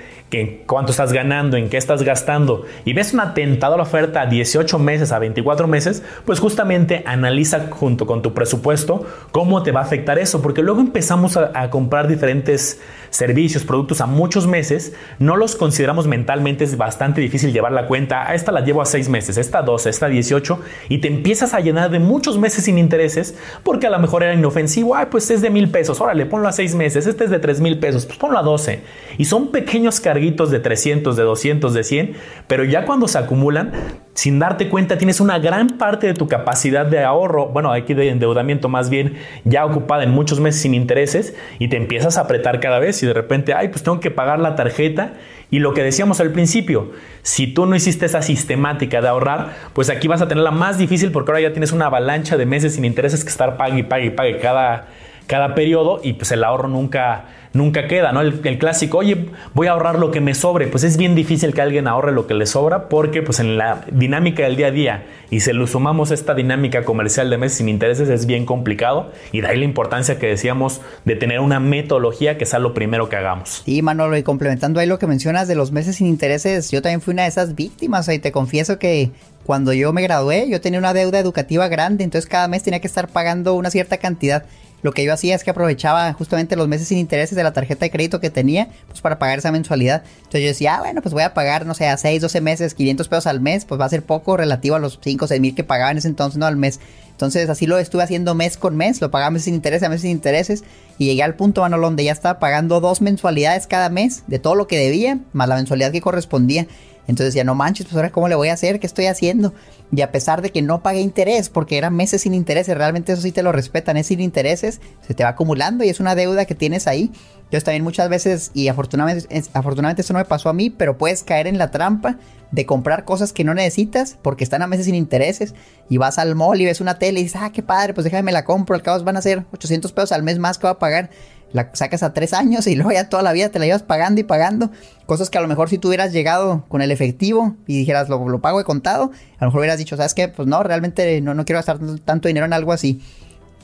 cuánto estás ganando, en qué estás gastando y ves una tentadora oferta a 18 meses, a 24 meses, pues justamente analiza junto con tu presupuesto cómo te va a afectar eso, porque luego empezamos a, comprar diferentes servicios, productos a muchos meses, no los consideramos mentalmente, es bastante difícil llevar la cuenta, a esta la llevo a 6 meses, esta a 12, esta a 18 y te empiezas a llenar de muchos meses sin intereses porque a lo mejor era inofensivo, ay pues es de mil pesos, órale, ponlo a 6 meses, este es de 3 mil pesos, pues ponlo a 12 y son pequeños de 300, de 200, de 100, pero ya cuando se acumulan, sin darte cuenta tienes una gran parte de tu capacidad de ahorro, bueno, aquí de endeudamiento más bien, ya ocupada en muchos meses sin intereses y te empiezas a apretar cada vez y de repente, ay, pues tengo que pagar la tarjeta y lo que decíamos al principio, si tú no hiciste esa sistemática de ahorrar, pues aquí vas a tener la más difícil porque ahora ya tienes una avalancha de meses sin intereses que estar pague y pague y pague cada, cada periodo y pues el ahorro nunca nunca queda, ¿no? El, clásico, oye, voy a ahorrar lo que me sobre. Pues es bien difícil que alguien ahorre lo que le sobra porque pues en la dinámica del día a día y se lo sumamos esta dinámica comercial de meses sin intereses es bien complicado y de ahí la importancia que decíamos de tener una metodología que sea lo primero que hagamos. Sí, Manolo, y complementando ahí lo que mencionas de los meses sin intereses, yo también fui una de esas víctimas y te confieso que cuando yo me gradué, yo tenía una deuda educativa grande, entonces cada mes tenía que estar pagando una cierta cantidad lo que yo hacía es que aprovechaba justamente los meses sin intereses de la tarjeta de crédito que tenía, pues para pagar esa mensualidad. Entonces yo decía, ah, bueno, pues voy a pagar, no sé, a 6, 12 meses, 500 pesos al mes, pues va a ser poco relativo a los 5, 6 mil que pagaba en ese entonces, no al mes. Entonces así lo estuve haciendo mes con mes, lo pagaba meses sin intereses, a meses sin intereses, y llegué al punto, Manolo, donde ya estaba pagando dos mensualidades cada mes de todo lo que debía, más la mensualidad que correspondía. Entonces decía, no manches, pues ahora cómo le voy a hacer, qué estoy haciendo. Y a pesar de que no pagué interés, porque eran meses sin intereses, realmente eso sí te lo respetan, es sin intereses, se te va acumulando y es una deuda que tienes ahí. Entonces también muchas veces, y afortunadamente, afortunadamente eso no me pasó a mí, pero puedes caer en la trampa de comprar cosas que no necesitas porque están a meses sin intereses y vas al mall y ves una tele y dices, ah, qué padre, pues déjame la compro, al cabo van a ser 800 pesos al mes más que va a pagar la sacas a tres años y [laughs] luego ya toda la vida te la llevas pagando y pagando. Cosas que a lo mejor si tú hubieras llegado con el efectivo y dijeras lo, lo pago de contado, a lo mejor hubieras dicho, ¿sabes qué? Pues no, realmente no, no quiero gastar tanto dinero en algo así.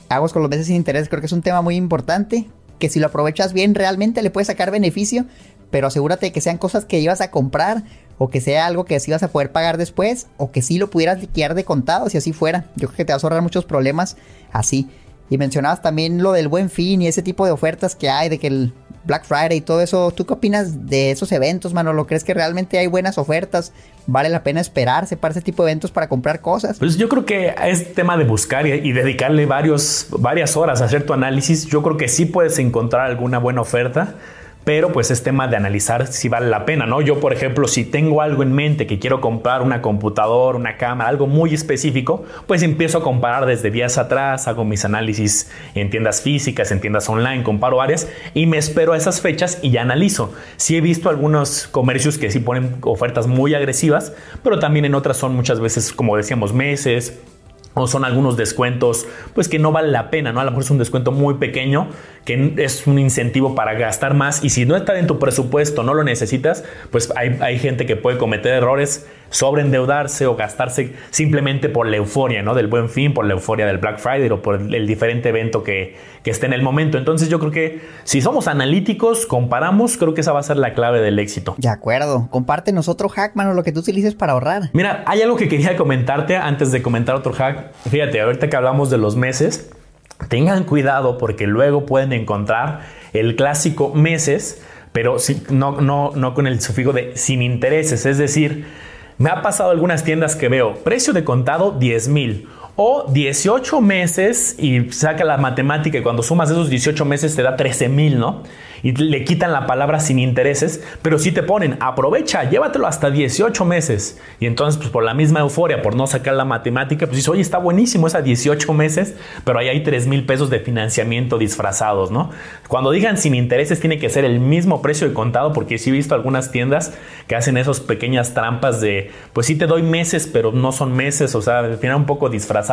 Hago con los meses sin interés, creo que es un tema muy importante. Que si lo aprovechas bien, realmente le puedes sacar beneficio, pero asegúrate que sean cosas que ibas a comprar o que sea algo que sí vas a poder pagar después o que sí lo pudieras liquidar de contado si así fuera. Yo creo que te vas a ahorrar muchos problemas así. Y mencionabas también lo del buen fin y ese tipo de ofertas que hay, de que el Black Friday y todo eso. ¿Tú qué opinas de esos eventos, mano? ¿Lo crees que realmente hay buenas ofertas? ¿Vale la pena esperarse para ese tipo de eventos para comprar cosas? Pues yo creo que es tema de buscar y, dedicarle varios, varias horas a hacer tu análisis. Yo creo que sí puedes encontrar alguna buena oferta pero pues es tema de analizar si vale la pena, ¿no? Yo, por ejemplo, si tengo algo en mente que quiero comprar una computadora, una cámara, algo muy específico, pues empiezo a comparar desde días atrás, hago mis análisis en tiendas físicas, en tiendas online, comparo varias y me espero a esas fechas y ya analizo. Sí he visto algunos comercios que sí ponen ofertas muy agresivas, pero también en otras son muchas veces, como decíamos, meses, o son algunos descuentos pues que no vale la pena, ¿no? A lo mejor es un descuento muy pequeño que es un incentivo para gastar más y si no está en tu presupuesto, no lo necesitas, pues hay, hay gente que puede cometer errores sobreendeudarse o gastarse simplemente por la euforia, ¿no? Del buen fin, por la euforia del Black Friday o por el diferente evento que, que esté en el momento. Entonces yo creo que si somos analíticos, comparamos, creo que esa va a ser la clave del éxito. De acuerdo. Compártenos otro hack, mano, lo que tú utilices para ahorrar. Mira, hay algo que quería comentarte antes de comentar otro hack. Fíjate, ahorita que hablamos de los meses, tengan cuidado porque luego pueden encontrar el clásico meses, pero no, no, no con el sufijo de sin intereses. Es decir, me ha pasado algunas tiendas que veo. Precio de contado 10 mil o 18 meses y saca la matemática y cuando sumas esos 18 meses te da 13 mil, ¿no? y le quitan la palabra sin intereses, pero si te ponen, aprovecha, llévatelo hasta 18 meses. Y entonces, pues por la misma euforia, por no sacar la matemática, pues dices, oye, está buenísimo esa 18 meses, pero ahí hay 3 mil pesos de financiamiento disfrazados, ¿no? Cuando digan sin intereses, tiene que ser el mismo precio de contado, porque sí he visto algunas tiendas que hacen esas pequeñas trampas de, pues sí te doy meses, pero no son meses, o sea, al final un poco disfrazado.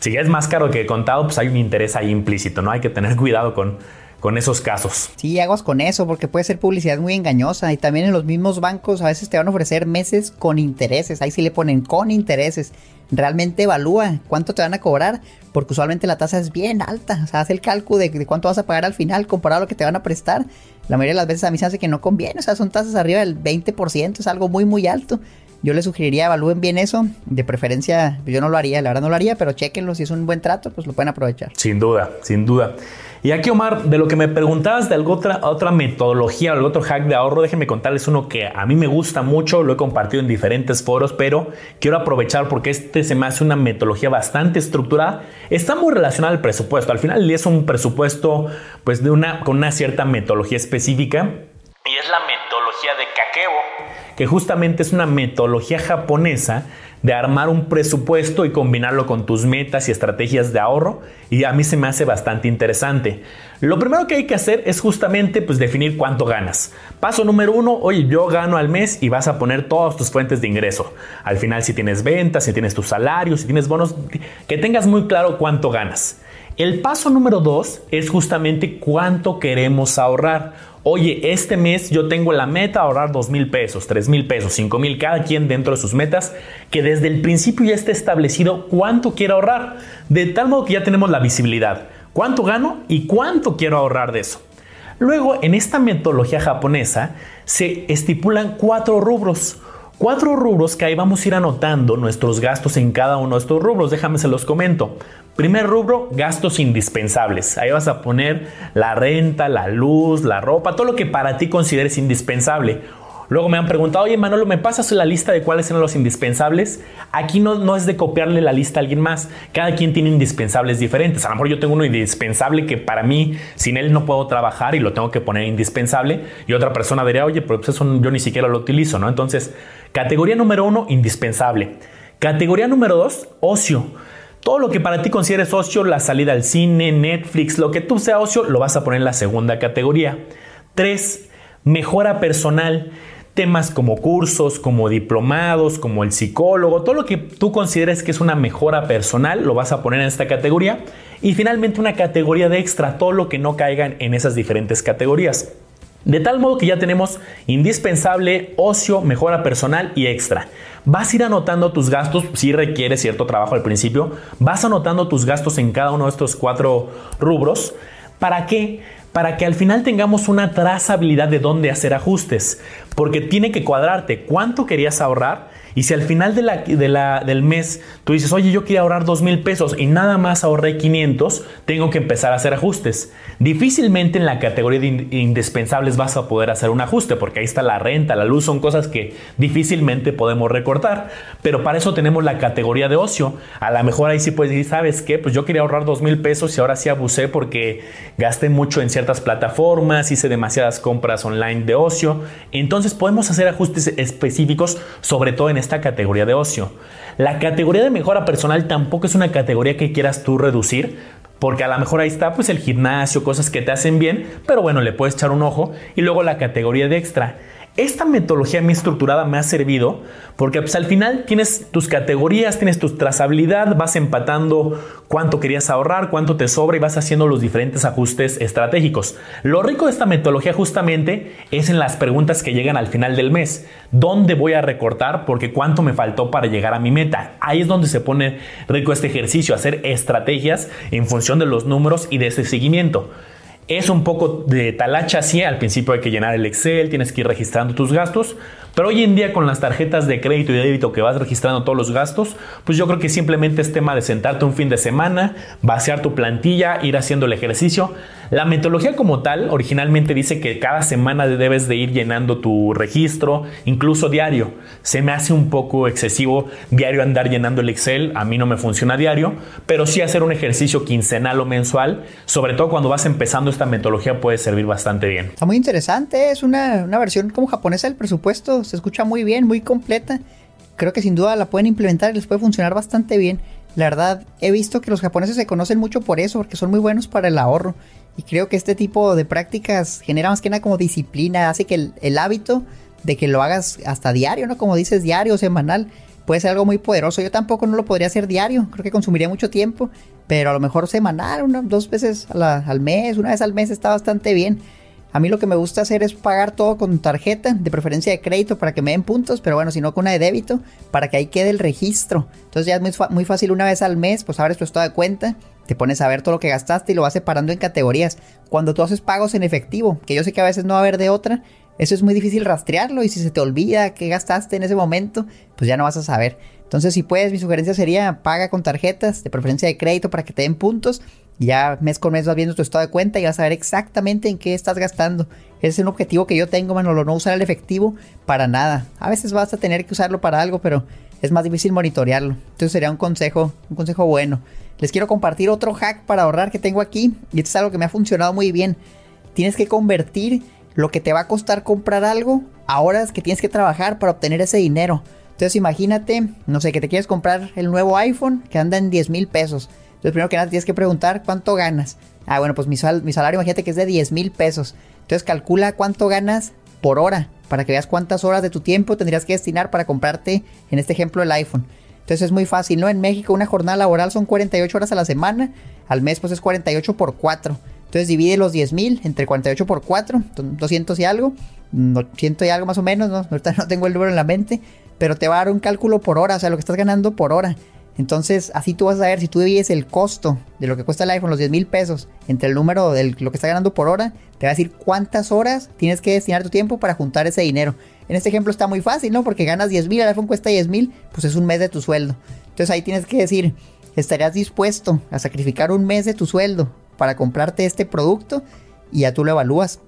Si ya es más caro que contado, pues hay un interés ahí implícito, ¿no? Hay que tener cuidado con con esos casos. Sí, aguas con eso, porque puede ser publicidad muy engañosa. Y también en los mismos bancos a veces te van a ofrecer meses con intereses. Ahí sí le ponen con intereses. Realmente evalúa cuánto te van a cobrar, porque usualmente la tasa es bien alta. O sea, hace el cálculo de, cuánto vas a pagar al final comparado a lo que te van a prestar. La mayoría de las veces a mí se hace que no conviene. O sea, son tasas arriba del 20%, es algo muy, muy alto. Yo les sugeriría evalúen bien eso. De preferencia, yo no lo haría, la verdad no lo haría, pero chequenlo. Si es un buen trato, pues lo pueden aprovechar. Sin duda, sin duda. Y aquí, Omar, de lo que me preguntabas de alguna otra, otra metodología o algún otro hack de ahorro, déjenme contarles uno que a mí me gusta mucho, lo he compartido en diferentes foros, pero quiero aprovechar porque este se me hace una metodología bastante estructurada. Está muy relacionada al presupuesto. Al final es un presupuesto pues, de una, con una cierta metodología específica. Y es la metodología de que justamente es una metodología japonesa de armar un presupuesto y combinarlo con tus metas y estrategias de ahorro y a mí se me hace bastante interesante. Lo primero que hay que hacer es justamente pues definir cuánto ganas. Paso número uno, oye, yo gano al mes y vas a poner todas tus fuentes de ingreso. Al final si tienes ventas, si tienes tus salarios, si tienes bonos, que tengas muy claro cuánto ganas. El paso número dos es justamente cuánto queremos ahorrar oye, este mes yo tengo la meta ahorrar dos mil pesos, tres mil pesos, cinco mil, cada quien dentro de sus metas, que desde el principio ya esté establecido cuánto quiero ahorrar, de tal modo que ya tenemos la visibilidad, cuánto gano y cuánto quiero ahorrar de eso. Luego, en esta metodología japonesa se estipulan cuatro rubros. Cuatro rubros que ahí vamos a ir anotando nuestros gastos en cada uno de estos rubros. Déjame se los comento. Primer rubro, gastos indispensables. Ahí vas a poner la renta, la luz, la ropa, todo lo que para ti consideres indispensable. Luego me han preguntado, oye Manolo, ¿me pasas la lista de cuáles son los indispensables? Aquí no, no es de copiarle la lista a alguien más. Cada quien tiene indispensables diferentes. A lo mejor yo tengo uno indispensable que para mí, sin él no puedo trabajar y lo tengo que poner indispensable. Y otra persona diría, oye, pero pues eso yo ni siquiera lo utilizo, ¿no? Entonces, categoría número uno, indispensable. Categoría número dos, ocio. Todo lo que para ti consideres ocio, la salida al cine, Netflix, lo que tú sea ocio, lo vas a poner en la segunda categoría. 3. Mejora personal. Temas como cursos, como diplomados, como el psicólogo, todo lo que tú consideres que es una mejora personal, lo vas a poner en esta categoría. Y finalmente una categoría de extra, todo lo que no caigan en esas diferentes categorías. De tal modo que ya tenemos indispensable, ocio, mejora personal y extra. Vas a ir anotando tus gastos, si requiere cierto trabajo al principio, vas anotando tus gastos en cada uno de estos cuatro rubros. ¿Para qué? Para que al final tengamos una trazabilidad de dónde hacer ajustes. Porque tiene que cuadrarte cuánto querías ahorrar y si al final de la, del mes tú dices, oye, yo quería ahorrar dos mil pesos y nada más ahorré 500, tengo que empezar a hacer ajustes. Difícilmente en la categoría de indispensables vas a poder hacer un ajuste porque ahí está la renta, la luz, son cosas que difícilmente podemos recortar. Pero para eso tenemos la categoría de ocio. A lo mejor ahí sí puedes decir, ¿sabes qué? Pues yo quería ahorrar dos mil pesos y ahora sí abusé porque gasté mucho en ciertas plataformas, hice demasiadas compras online de ocio. Entonces podemos hacer ajustes específicos, sobre todo en esta categoría de ocio. La categoría de mejora personal tampoco es una categoría que quieras tú reducir, porque a lo mejor ahí está pues el gimnasio, cosas que te hacen bien, pero bueno, le puedes echar un ojo. Y luego la categoría de extra. Esta metodología mi estructurada me ha servido porque pues, al final tienes tus categorías, tienes tu trazabilidad, vas empatando cuánto querías ahorrar, cuánto te sobra y vas haciendo los diferentes ajustes estratégicos. Lo rico de esta metodología justamente es en las preguntas que llegan al final del mes. ¿Dónde voy a recortar? Porque cuánto me faltó para llegar a mi meta. Ahí es donde se pone rico este ejercicio, hacer estrategias en función de los números y de ese seguimiento. Es un poco de talacha, sí, al principio hay que llenar el Excel, tienes que ir registrando tus gastos, pero hoy en día con las tarjetas de crédito y débito que vas registrando todos los gastos, pues yo creo que simplemente es tema de sentarte un fin de semana, vaciar tu plantilla, ir haciendo el ejercicio. La metodología como tal originalmente dice que cada semana debes de ir llenando tu registro, incluso diario. Se me hace un poco excesivo diario andar llenando el Excel, a mí no me funciona diario, pero sí hacer un ejercicio quincenal o mensual, sobre todo cuando vas empezando esta metodología puede servir bastante bien. Está muy interesante, es una, una versión como japonesa del presupuesto, se escucha muy bien, muy completa. Creo que sin duda la pueden implementar y les puede funcionar bastante bien. La verdad, he visto que los japoneses se conocen mucho por eso, porque son muy buenos para el ahorro. Y creo que este tipo de prácticas genera más que nada como disciplina, hace que el, hábito de que lo hagas hasta diario, ¿no? Como dices, diario, semanal, puede ser algo muy poderoso. Yo tampoco no lo podría hacer diario, creo que consumiría mucho tiempo. pero a lo mejor semanal, una, dos veces al mes, una vez al mes está bastante bien. A mí lo que me gusta hacer es pagar todo con tarjeta, de preferencia de crédito para que me den puntos, pero bueno, si no con una de débito, para que ahí quede el registro. Entonces ya es muy, muy fácil una vez al mes, pues abres tu estado de cuenta, te pones a ver todo lo que gastaste y lo vas separando en categorías. Cuando tú haces pagos en efectivo, que yo sé que a veces no va a haber de otra, eso es muy difícil rastrearlo y si se te olvida qué gastaste en ese momento, pues ya no vas a saber. Entonces, si puedes, mi sugerencia sería paga con tarjetas, de preferencia de crédito para que te den puntos. Ya mes con mes vas viendo tu estado de cuenta y vas a ver exactamente en qué estás gastando. Ese es un objetivo que yo tengo, Manolo, no usar el efectivo para nada. A veces vas a tener que usarlo para algo, pero es más difícil monitorearlo. Entonces sería un consejo, un consejo bueno. Les quiero compartir otro hack para ahorrar que tengo aquí y esto es algo que me ha funcionado muy bien. Tienes que convertir lo que te va a costar comprar algo a horas que tienes que trabajar para obtener ese dinero. Entonces imagínate, no sé, que te quieres comprar el nuevo iPhone que anda en 10 mil pesos. Entonces primero que nada tienes que preguntar cuánto ganas. Ah, bueno, pues mi, mi salario imagínate que es de 10 mil pesos. Entonces calcula cuánto ganas por hora para que veas cuántas horas de tu tiempo tendrías que destinar para comprarte, en este ejemplo, el iPhone. Entonces es muy fácil, ¿no? En México una jornada laboral son 48 horas a la semana, al mes pues es 48 por 4. Entonces divide los 10 mil entre 48 por 4, 200 y algo, 100 y algo más o menos, ¿no? Ahorita [laughs] no tengo el número en la mente, pero te va a dar un cálculo por hora, o sea, lo que estás ganando por hora. Entonces, así tú vas a ver si tú divides el costo de lo que cuesta el iPhone, los 10 mil pesos, entre el número de lo que está ganando por hora, te va a decir cuántas horas tienes que destinar tu tiempo para juntar ese dinero. En este ejemplo está muy fácil, ¿no? Porque ganas 10 mil, el iPhone cuesta 10 mil, pues es un mes de tu sueldo. Entonces ahí tienes que decir, ¿estarías dispuesto a sacrificar un mes de tu sueldo para comprarte este producto? Y ya tú lo evalúas.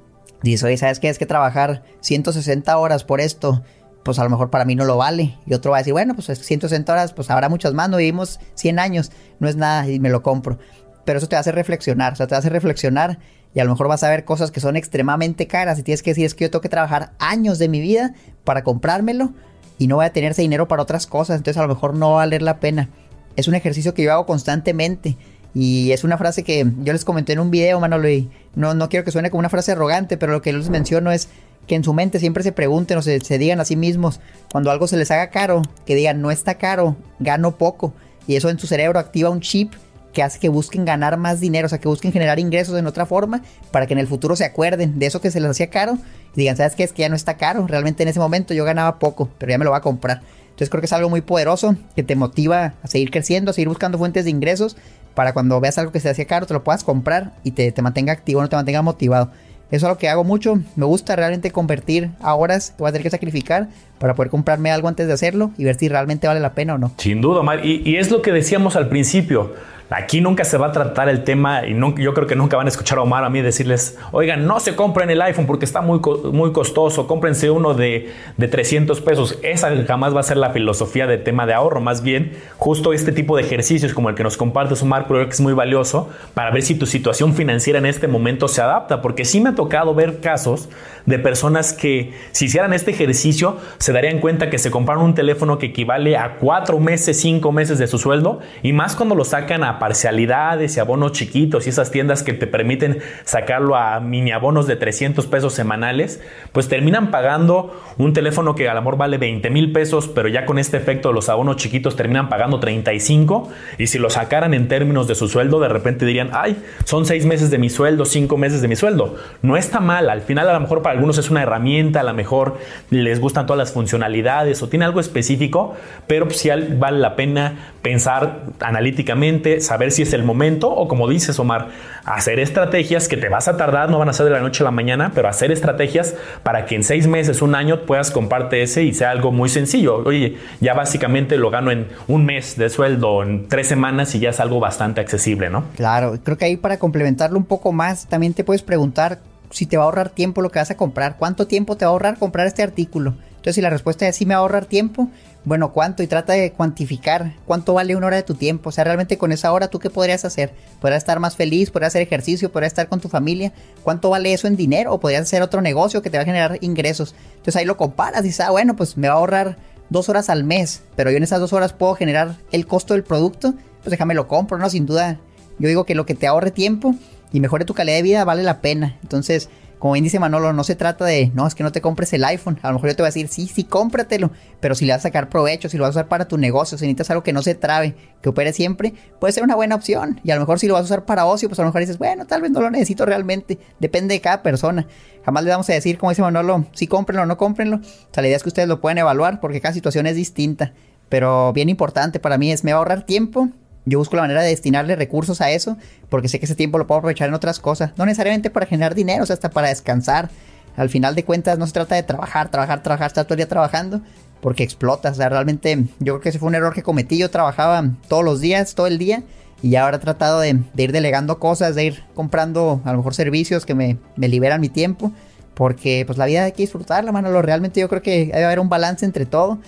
Dices, oye, ¿sabes qué? Es que trabajar 160 horas por esto pues a lo mejor para mí no lo vale. Y otro va a decir, bueno, pues 160 horas, pues habrá muchas más, no vivimos 100 años, no es nada y me lo compro. Pero eso te hace reflexionar, o sea, te hace reflexionar y a lo mejor vas a ver cosas que son extremadamente caras y tienes que decir, es que yo tengo que trabajar años de mi vida para comprármelo y no voy a tener ese dinero para otras cosas, entonces a lo mejor no va a valer la pena. Es un ejercicio que yo hago constantemente y es una frase que yo les comenté en un video, Manolo, y no, no quiero que suene como una frase arrogante, pero lo que yo les menciono es que en su mente siempre se pregunten o se, digan a sí mismos, cuando algo se les haga caro, que digan, no está caro, gano poco. Y eso en su cerebro activa un chip que hace que busquen ganar más dinero, o sea, que busquen generar ingresos en otra forma para que en el futuro se acuerden de eso que se les hacía caro y digan, ¿sabes qué? Es que ya no está caro, realmente en ese momento yo ganaba poco, pero ya me lo va a comprar. Entonces creo que es algo muy poderoso que te motiva a seguir creciendo, a seguir buscando fuentes de ingresos para cuando veas algo que se hacía caro, te lo puedas comprar y te, te mantenga activo, no te mantenga motivado. Eso es lo que hago mucho. Me gusta realmente convertir a horas voy a tener que sacrificar para poder comprarme algo antes de hacerlo y ver si realmente vale la pena o no. Sin duda, Omar. Y, es lo que decíamos al principio. Aquí nunca se va a tratar el tema y yo creo que nunca van a escuchar a Omar a mí decirles, oigan, no se compren el iPhone porque está muy, muy costoso, cómprense uno de, de 300 pesos. Esa jamás va a ser la filosofía de tema de ahorro, más bien justo este tipo de ejercicios como el que nos compartes Omar, creo que es muy valioso para ver si tu situación financiera en este momento se adapta, porque sí me ha tocado ver casos de personas que si hicieran este ejercicio se darían cuenta que se compraron un teléfono que equivale a cuatro meses, cinco meses de su sueldo y más cuando lo sacan a parcialidades y abonos chiquitos y esas tiendas que te permiten sacarlo a mini abonos de 300 pesos semanales, pues terminan pagando un teléfono que a lo mejor vale 20 mil pesos, pero ya con este efecto los abonos chiquitos terminan pagando 35 y si lo sacaran en términos de su sueldo, de repente dirían, ay, son seis meses de mi sueldo, cinco meses de mi sueldo. No está mal, al final a lo mejor para algunos es una herramienta, a lo mejor les gustan todas las funcionalidades o tiene algo específico, pero pues sí vale la pena pensar analíticamente, saber si es el momento o como dices Omar, hacer estrategias que te vas a tardar, no van a ser de la noche a la mañana, pero hacer estrategias para que en seis meses, un año puedas comprarte ese y sea algo muy sencillo. Oye, ya básicamente lo gano en un mes de sueldo, en tres semanas y ya es algo bastante accesible, ¿no? Claro, creo que ahí para complementarlo un poco más, también te puedes preguntar si te va a ahorrar tiempo lo que vas a comprar, cuánto tiempo te va a ahorrar comprar este artículo. Entonces, si la respuesta es sí me va a ahorrar tiempo, bueno, ¿cuánto? Y trata de cuantificar cuánto vale una hora de tu tiempo. O sea, realmente con esa hora, ¿tú qué podrías hacer? ¿Podrías estar más feliz? ¿Podrías hacer ejercicio? ¿Podrías estar con tu familia? ¿Cuánto vale eso en dinero? ¿O podrías hacer otro negocio que te va a generar ingresos? Entonces ahí lo comparas y dices, ah, bueno, pues me va a ahorrar dos horas al mes, pero yo en esas dos horas puedo generar el costo del producto, pues déjame lo compro, ¿no? Sin duda, yo digo que lo que te ahorre tiempo y mejore tu calidad de vida vale la pena. Entonces, como bien dice Manolo, no se trata de, no, es que no te compres el iPhone. A lo mejor yo te voy a decir, sí, sí, cómpratelo. Pero si le vas a sacar provecho, si lo vas a usar para tu negocio, si necesitas algo que no se trabe, que opere siempre, puede ser una buena opción. Y a lo mejor si lo vas a usar para ocio, pues a lo mejor dices, bueno, tal vez no lo necesito realmente. Depende de cada persona. Jamás le vamos a decir, como dice Manolo, sí cómprenlo o no cómprenlo. O sea, la idea es que ustedes lo pueden evaluar porque cada situación es distinta. Pero bien importante para mí es, me va a ahorrar tiempo yo busco la manera de destinarle recursos a eso, porque sé que ese tiempo lo puedo aprovechar en otras cosas. No necesariamente para generar dinero, o sea, hasta para descansar. Al final de cuentas, no se trata de trabajar, trabajar, trabajar, estar todo el día trabajando, porque explotas. O sea, realmente, yo creo que ese fue un error que cometí. Yo trabajaba todos los días, todo el día, y ahora he tratado de, ir delegando cosas, de ir comprando a lo mejor servicios que me, me liberan mi tiempo. Porque pues la vida hay que disfrutarla, mano. Lo, realmente yo creo que debe haber un balance entre todo.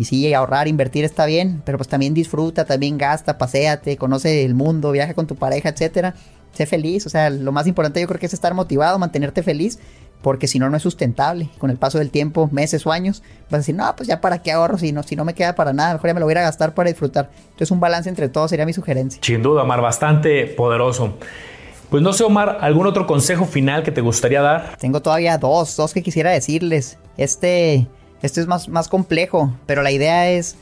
Y sí, ahorrar, invertir está bien, pero pues también disfruta, también gasta, paséate, conoce el mundo, viaja con tu pareja, etcétera. Sé feliz, o sea, lo más importante yo creo que es estar motivado, mantenerte feliz, porque si no, no es sustentable. Con el paso del tiempo, meses o años, vas a decir, no, pues ya para qué ahorro si no, si no me queda para nada, mejor ya me lo voy a gastar para disfrutar. Entonces, un balance entre todos sería mi sugerencia. Sin duda, Omar, bastante poderoso. Pues no sé, Omar, ¿algún otro consejo final que te gustaría dar? Tengo todavía dos, dos que quisiera decirles. Este esto es más, más complejo, pero la idea es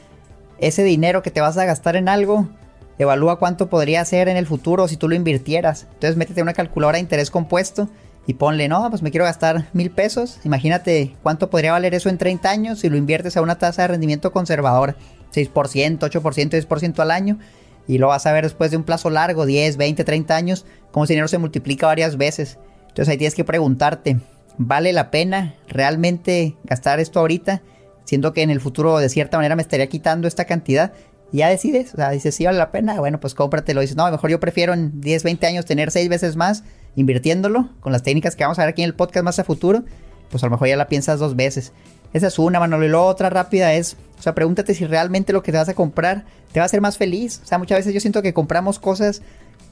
ese dinero que te vas a gastar en algo, evalúa cuánto podría ser en el futuro si tú lo invirtieras. Entonces métete una calculadora de interés compuesto y ponle, no, pues me quiero gastar mil pesos. Imagínate cuánto podría valer eso en 30 años si lo inviertes a una tasa de rendimiento conservadora. 6%, 8%, 10% al año. Y lo vas a ver después de un plazo largo, 10, 20, 30 años, cómo ese dinero se multiplica varias veces. Entonces ahí tienes que preguntarte, ¿Vale la pena realmente gastar esto ahorita? Siendo que en el futuro de cierta manera me estaría quitando esta cantidad. Ya decides, o sea, dices, sí vale la pena, bueno, pues cómpratelo. Dices, no, mejor yo prefiero en 10, 20 años tener 6 veces más invirtiéndolo con las técnicas que vamos a ver aquí en el podcast más a futuro. Pues a lo mejor ya la piensas dos veces. Esa es una, Manolo. Y luego otra rápida es, o sea, pregúntate si realmente lo que te vas a comprar te va a hacer más feliz. O sea, muchas veces yo siento que compramos cosas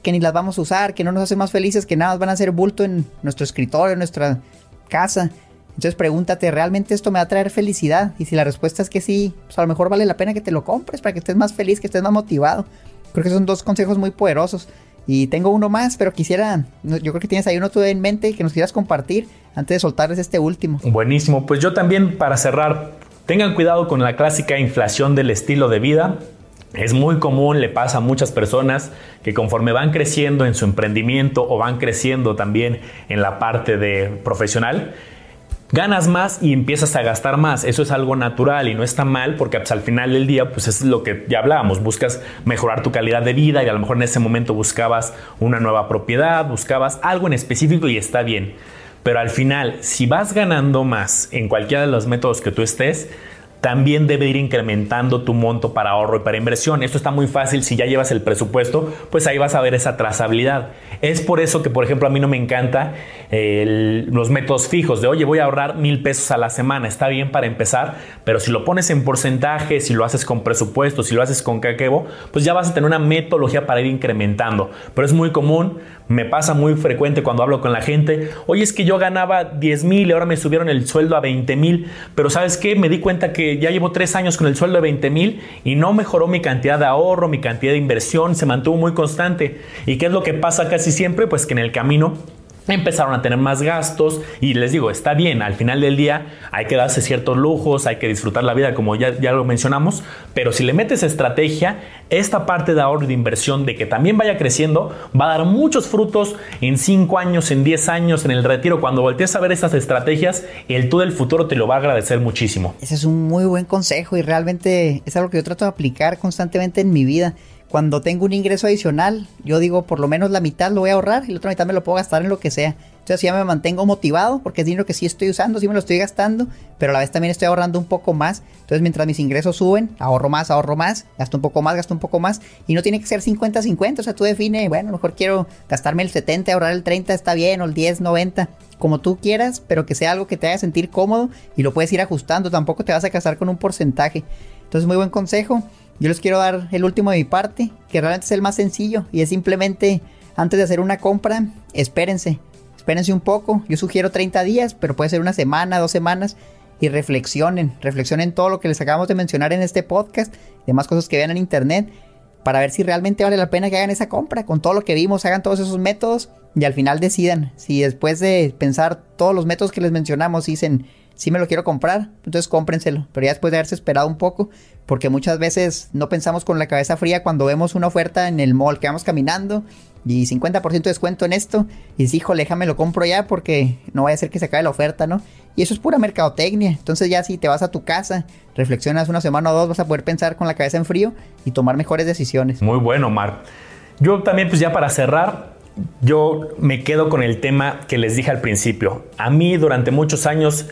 que ni las vamos a usar, que no nos hacen más felices, que nada más van a hacer bulto en nuestro escritorio, en nuestra casa. Entonces pregúntate, ¿realmente esto me va a traer felicidad? Y si la respuesta es que sí, pues a lo mejor vale la pena que te lo compres para que estés más feliz, que estés más motivado. Creo que son dos consejos muy poderosos. Y tengo uno más, pero quisiera, yo creo que tienes ahí uno tú en mente que nos quieras compartir antes de soltarles este último. Buenísimo, pues yo también para cerrar, tengan cuidado con la clásica inflación del estilo de vida. Es muy común, le pasa a muchas personas que conforme van creciendo en su emprendimiento o van creciendo también en la parte de profesional, ganas más y empiezas a gastar más. Eso es algo natural y no está mal porque pues, al final del día pues es lo que ya hablábamos, buscas mejorar tu calidad de vida y a lo mejor en ese momento buscabas una nueva propiedad, buscabas algo en específico y está bien. Pero al final, si vas ganando más en cualquiera de los métodos que tú estés, también debe ir incrementando tu monto para ahorro y para inversión. Esto está muy fácil, si ya llevas el presupuesto, pues ahí vas a ver esa trazabilidad. Es por eso que, por ejemplo, a mí no me encanta los métodos fijos de, oye, voy a ahorrar mil pesos a la semana, está bien para empezar, pero si lo pones en porcentaje, si lo haces con presupuesto, si lo haces con caquebo, pues ya vas a tener una metodología para ir incrementando. Pero es muy común, me pasa muy frecuente cuando hablo con la gente, oye, es que yo ganaba 10 mil y ahora me subieron el sueldo a 20 mil, pero ¿sabes qué? Me di cuenta que ya llevo tres años con el sueldo de 20 mil y no mejoró mi cantidad de ahorro, mi cantidad de inversión, se mantuvo muy constante. ¿Y qué es lo que pasa casi siempre? Pues que en el camino empezaron a tener más gastos y les digo, está bien, al final del día hay que darse ciertos lujos, hay que disfrutar la vida como ya, ya lo mencionamos, pero si le metes estrategia, esta parte de ahorro de inversión de que también vaya creciendo va a dar muchos frutos en 5 años, en 10 años, en el retiro. Cuando voltees a ver estas estrategias, el tú del futuro te lo va a agradecer muchísimo. Ese es un muy buen consejo y realmente es algo que yo trato de aplicar constantemente en mi vida cuando tengo un ingreso adicional, yo digo por lo menos la mitad lo voy a ahorrar y la otra mitad me lo puedo gastar en lo que sea. Entonces ya me mantengo motivado porque es dinero que sí estoy usando, sí me lo estoy gastando, pero a la vez también estoy ahorrando un poco más. Entonces mientras mis ingresos suben, ahorro más, ahorro más, gasto un poco más, gasto un poco más. Y no tiene que ser 50-50, o sea, tú define, bueno, a lo mejor quiero gastarme el 70, ahorrar el 30, está bien, o el 10, 90, como tú quieras, pero que sea algo que te haga sentir cómodo y lo puedes ir ajustando, tampoco te vas a casar con un porcentaje. Entonces muy buen consejo. Yo les quiero dar el último de mi parte, que realmente es el más sencillo y es simplemente antes de hacer una compra, espérense, espérense un poco. Yo sugiero 30 días, pero puede ser una semana, dos semanas y reflexionen, reflexionen todo lo que les acabamos de mencionar en este podcast, demás cosas que vean en internet para ver si realmente vale la pena que hagan esa compra. Con todo lo que vimos, hagan todos esos métodos y al final decidan si después de pensar todos los métodos que les mencionamos dicen si me lo quiero comprar, entonces cómprenselo. Pero ya después de haberse esperado un poco, porque muchas veces no pensamos con la cabeza fría cuando vemos una oferta en el mall que vamos caminando y 50% de descuento en esto. Y dices, híjole, déjame lo compro ya porque no vaya a ser que se acabe la oferta, ¿no? Y eso es pura mercadotecnia. Entonces ya si te vas a tu casa, reflexionas una semana o dos, vas a poder pensar con la cabeza en frío y tomar mejores decisiones. Muy bueno, Mar. Yo también, pues ya para cerrar, yo me quedo con el tema que les dije al principio. A mí durante muchos años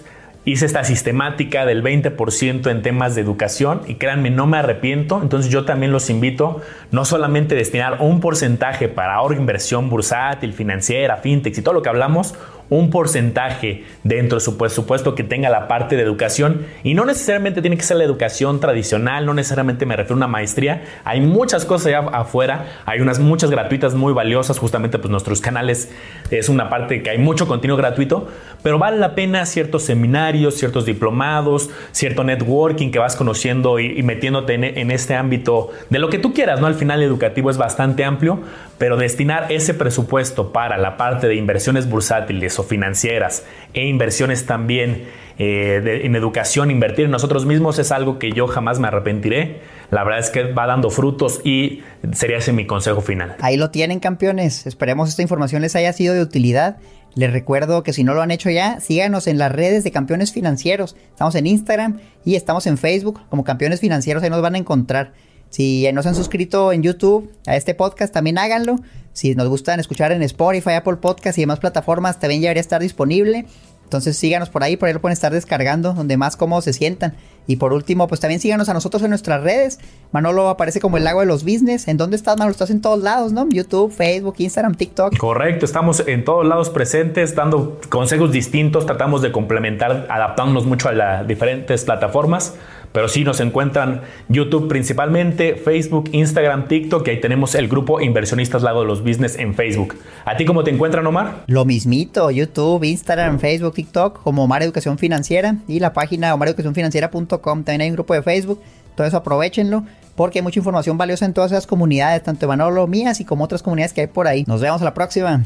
hice esta sistemática del 20% en temas de educación y créanme, no me arrepiento. Entonces yo también los invito no solamente a destinar un porcentaje para ahorro, inversión bursátil, financiera, fintech y todo lo que hablamos, un porcentaje dentro de su presupuesto que tenga la parte de educación y no necesariamente tiene que ser la educación tradicional, no necesariamente me refiero a una maestría, hay muchas cosas allá afuera, hay unas muchas gratuitas muy valiosas, justamente pues nuestros canales es una parte que hay mucho contenido gratuito, pero vale la pena ciertos seminarios, ciertos diplomados, cierto networking que vas conociendo y, metiéndote en, en este ámbito de lo que tú quieras, ¿no? Al final educativo es bastante amplio, pero destinar ese presupuesto para la parte de inversiones bursátiles o financieras e inversiones también eh, en educación, invertir en nosotros mismos es algo que yo jamás me arrepentiré. La verdad es que va dando frutos y sería ese mi consejo final. Ahí lo tienen campeones. Esperemos esta información les haya sido de utilidad. Les recuerdo que si no lo han hecho ya, síganos en las redes de Campeones Financieros. Estamos en Instagram y estamos en Facebook como Campeones Financieros. Ahí nos van a encontrar. Si no se han suscrito en YouTube a este podcast, también háganlo. Si nos gustan escuchar en Spotify, Apple Podcast y demás plataformas, también ya debería estar disponible. Entonces síganos por ahí, por ahí lo pueden estar descargando, donde más cómodos se sientan. Y por último, pues también síganos a nosotros en nuestras redes. Manolo aparece como el lago de los business. ¿En dónde estás, Manolo? Estás en todos lados, ¿no? YouTube, Facebook, Instagram, TikTok. Correcto, estamos en todos lados presentes, dando consejos distintos. Tratamos de complementar, adaptándonos mucho a las diferentes plataformas. Pero sí nos encuentran YouTube principalmente, Facebook, Instagram, TikTok, y ahí tenemos el grupo Inversionistas Lago de los Business en Facebook. ¿A ti cómo te encuentran, Omar? Lo mismito, YouTube, Instagram, Facebook, TikTok, como Omar Educación Financiera y la página omareducacionfinanciera.com. También hay un grupo de Facebook, eso aprovechenlo porque hay mucha información valiosa en todas esas comunidades, tanto de mías y como otras comunidades que hay por ahí. Nos vemos a la próxima.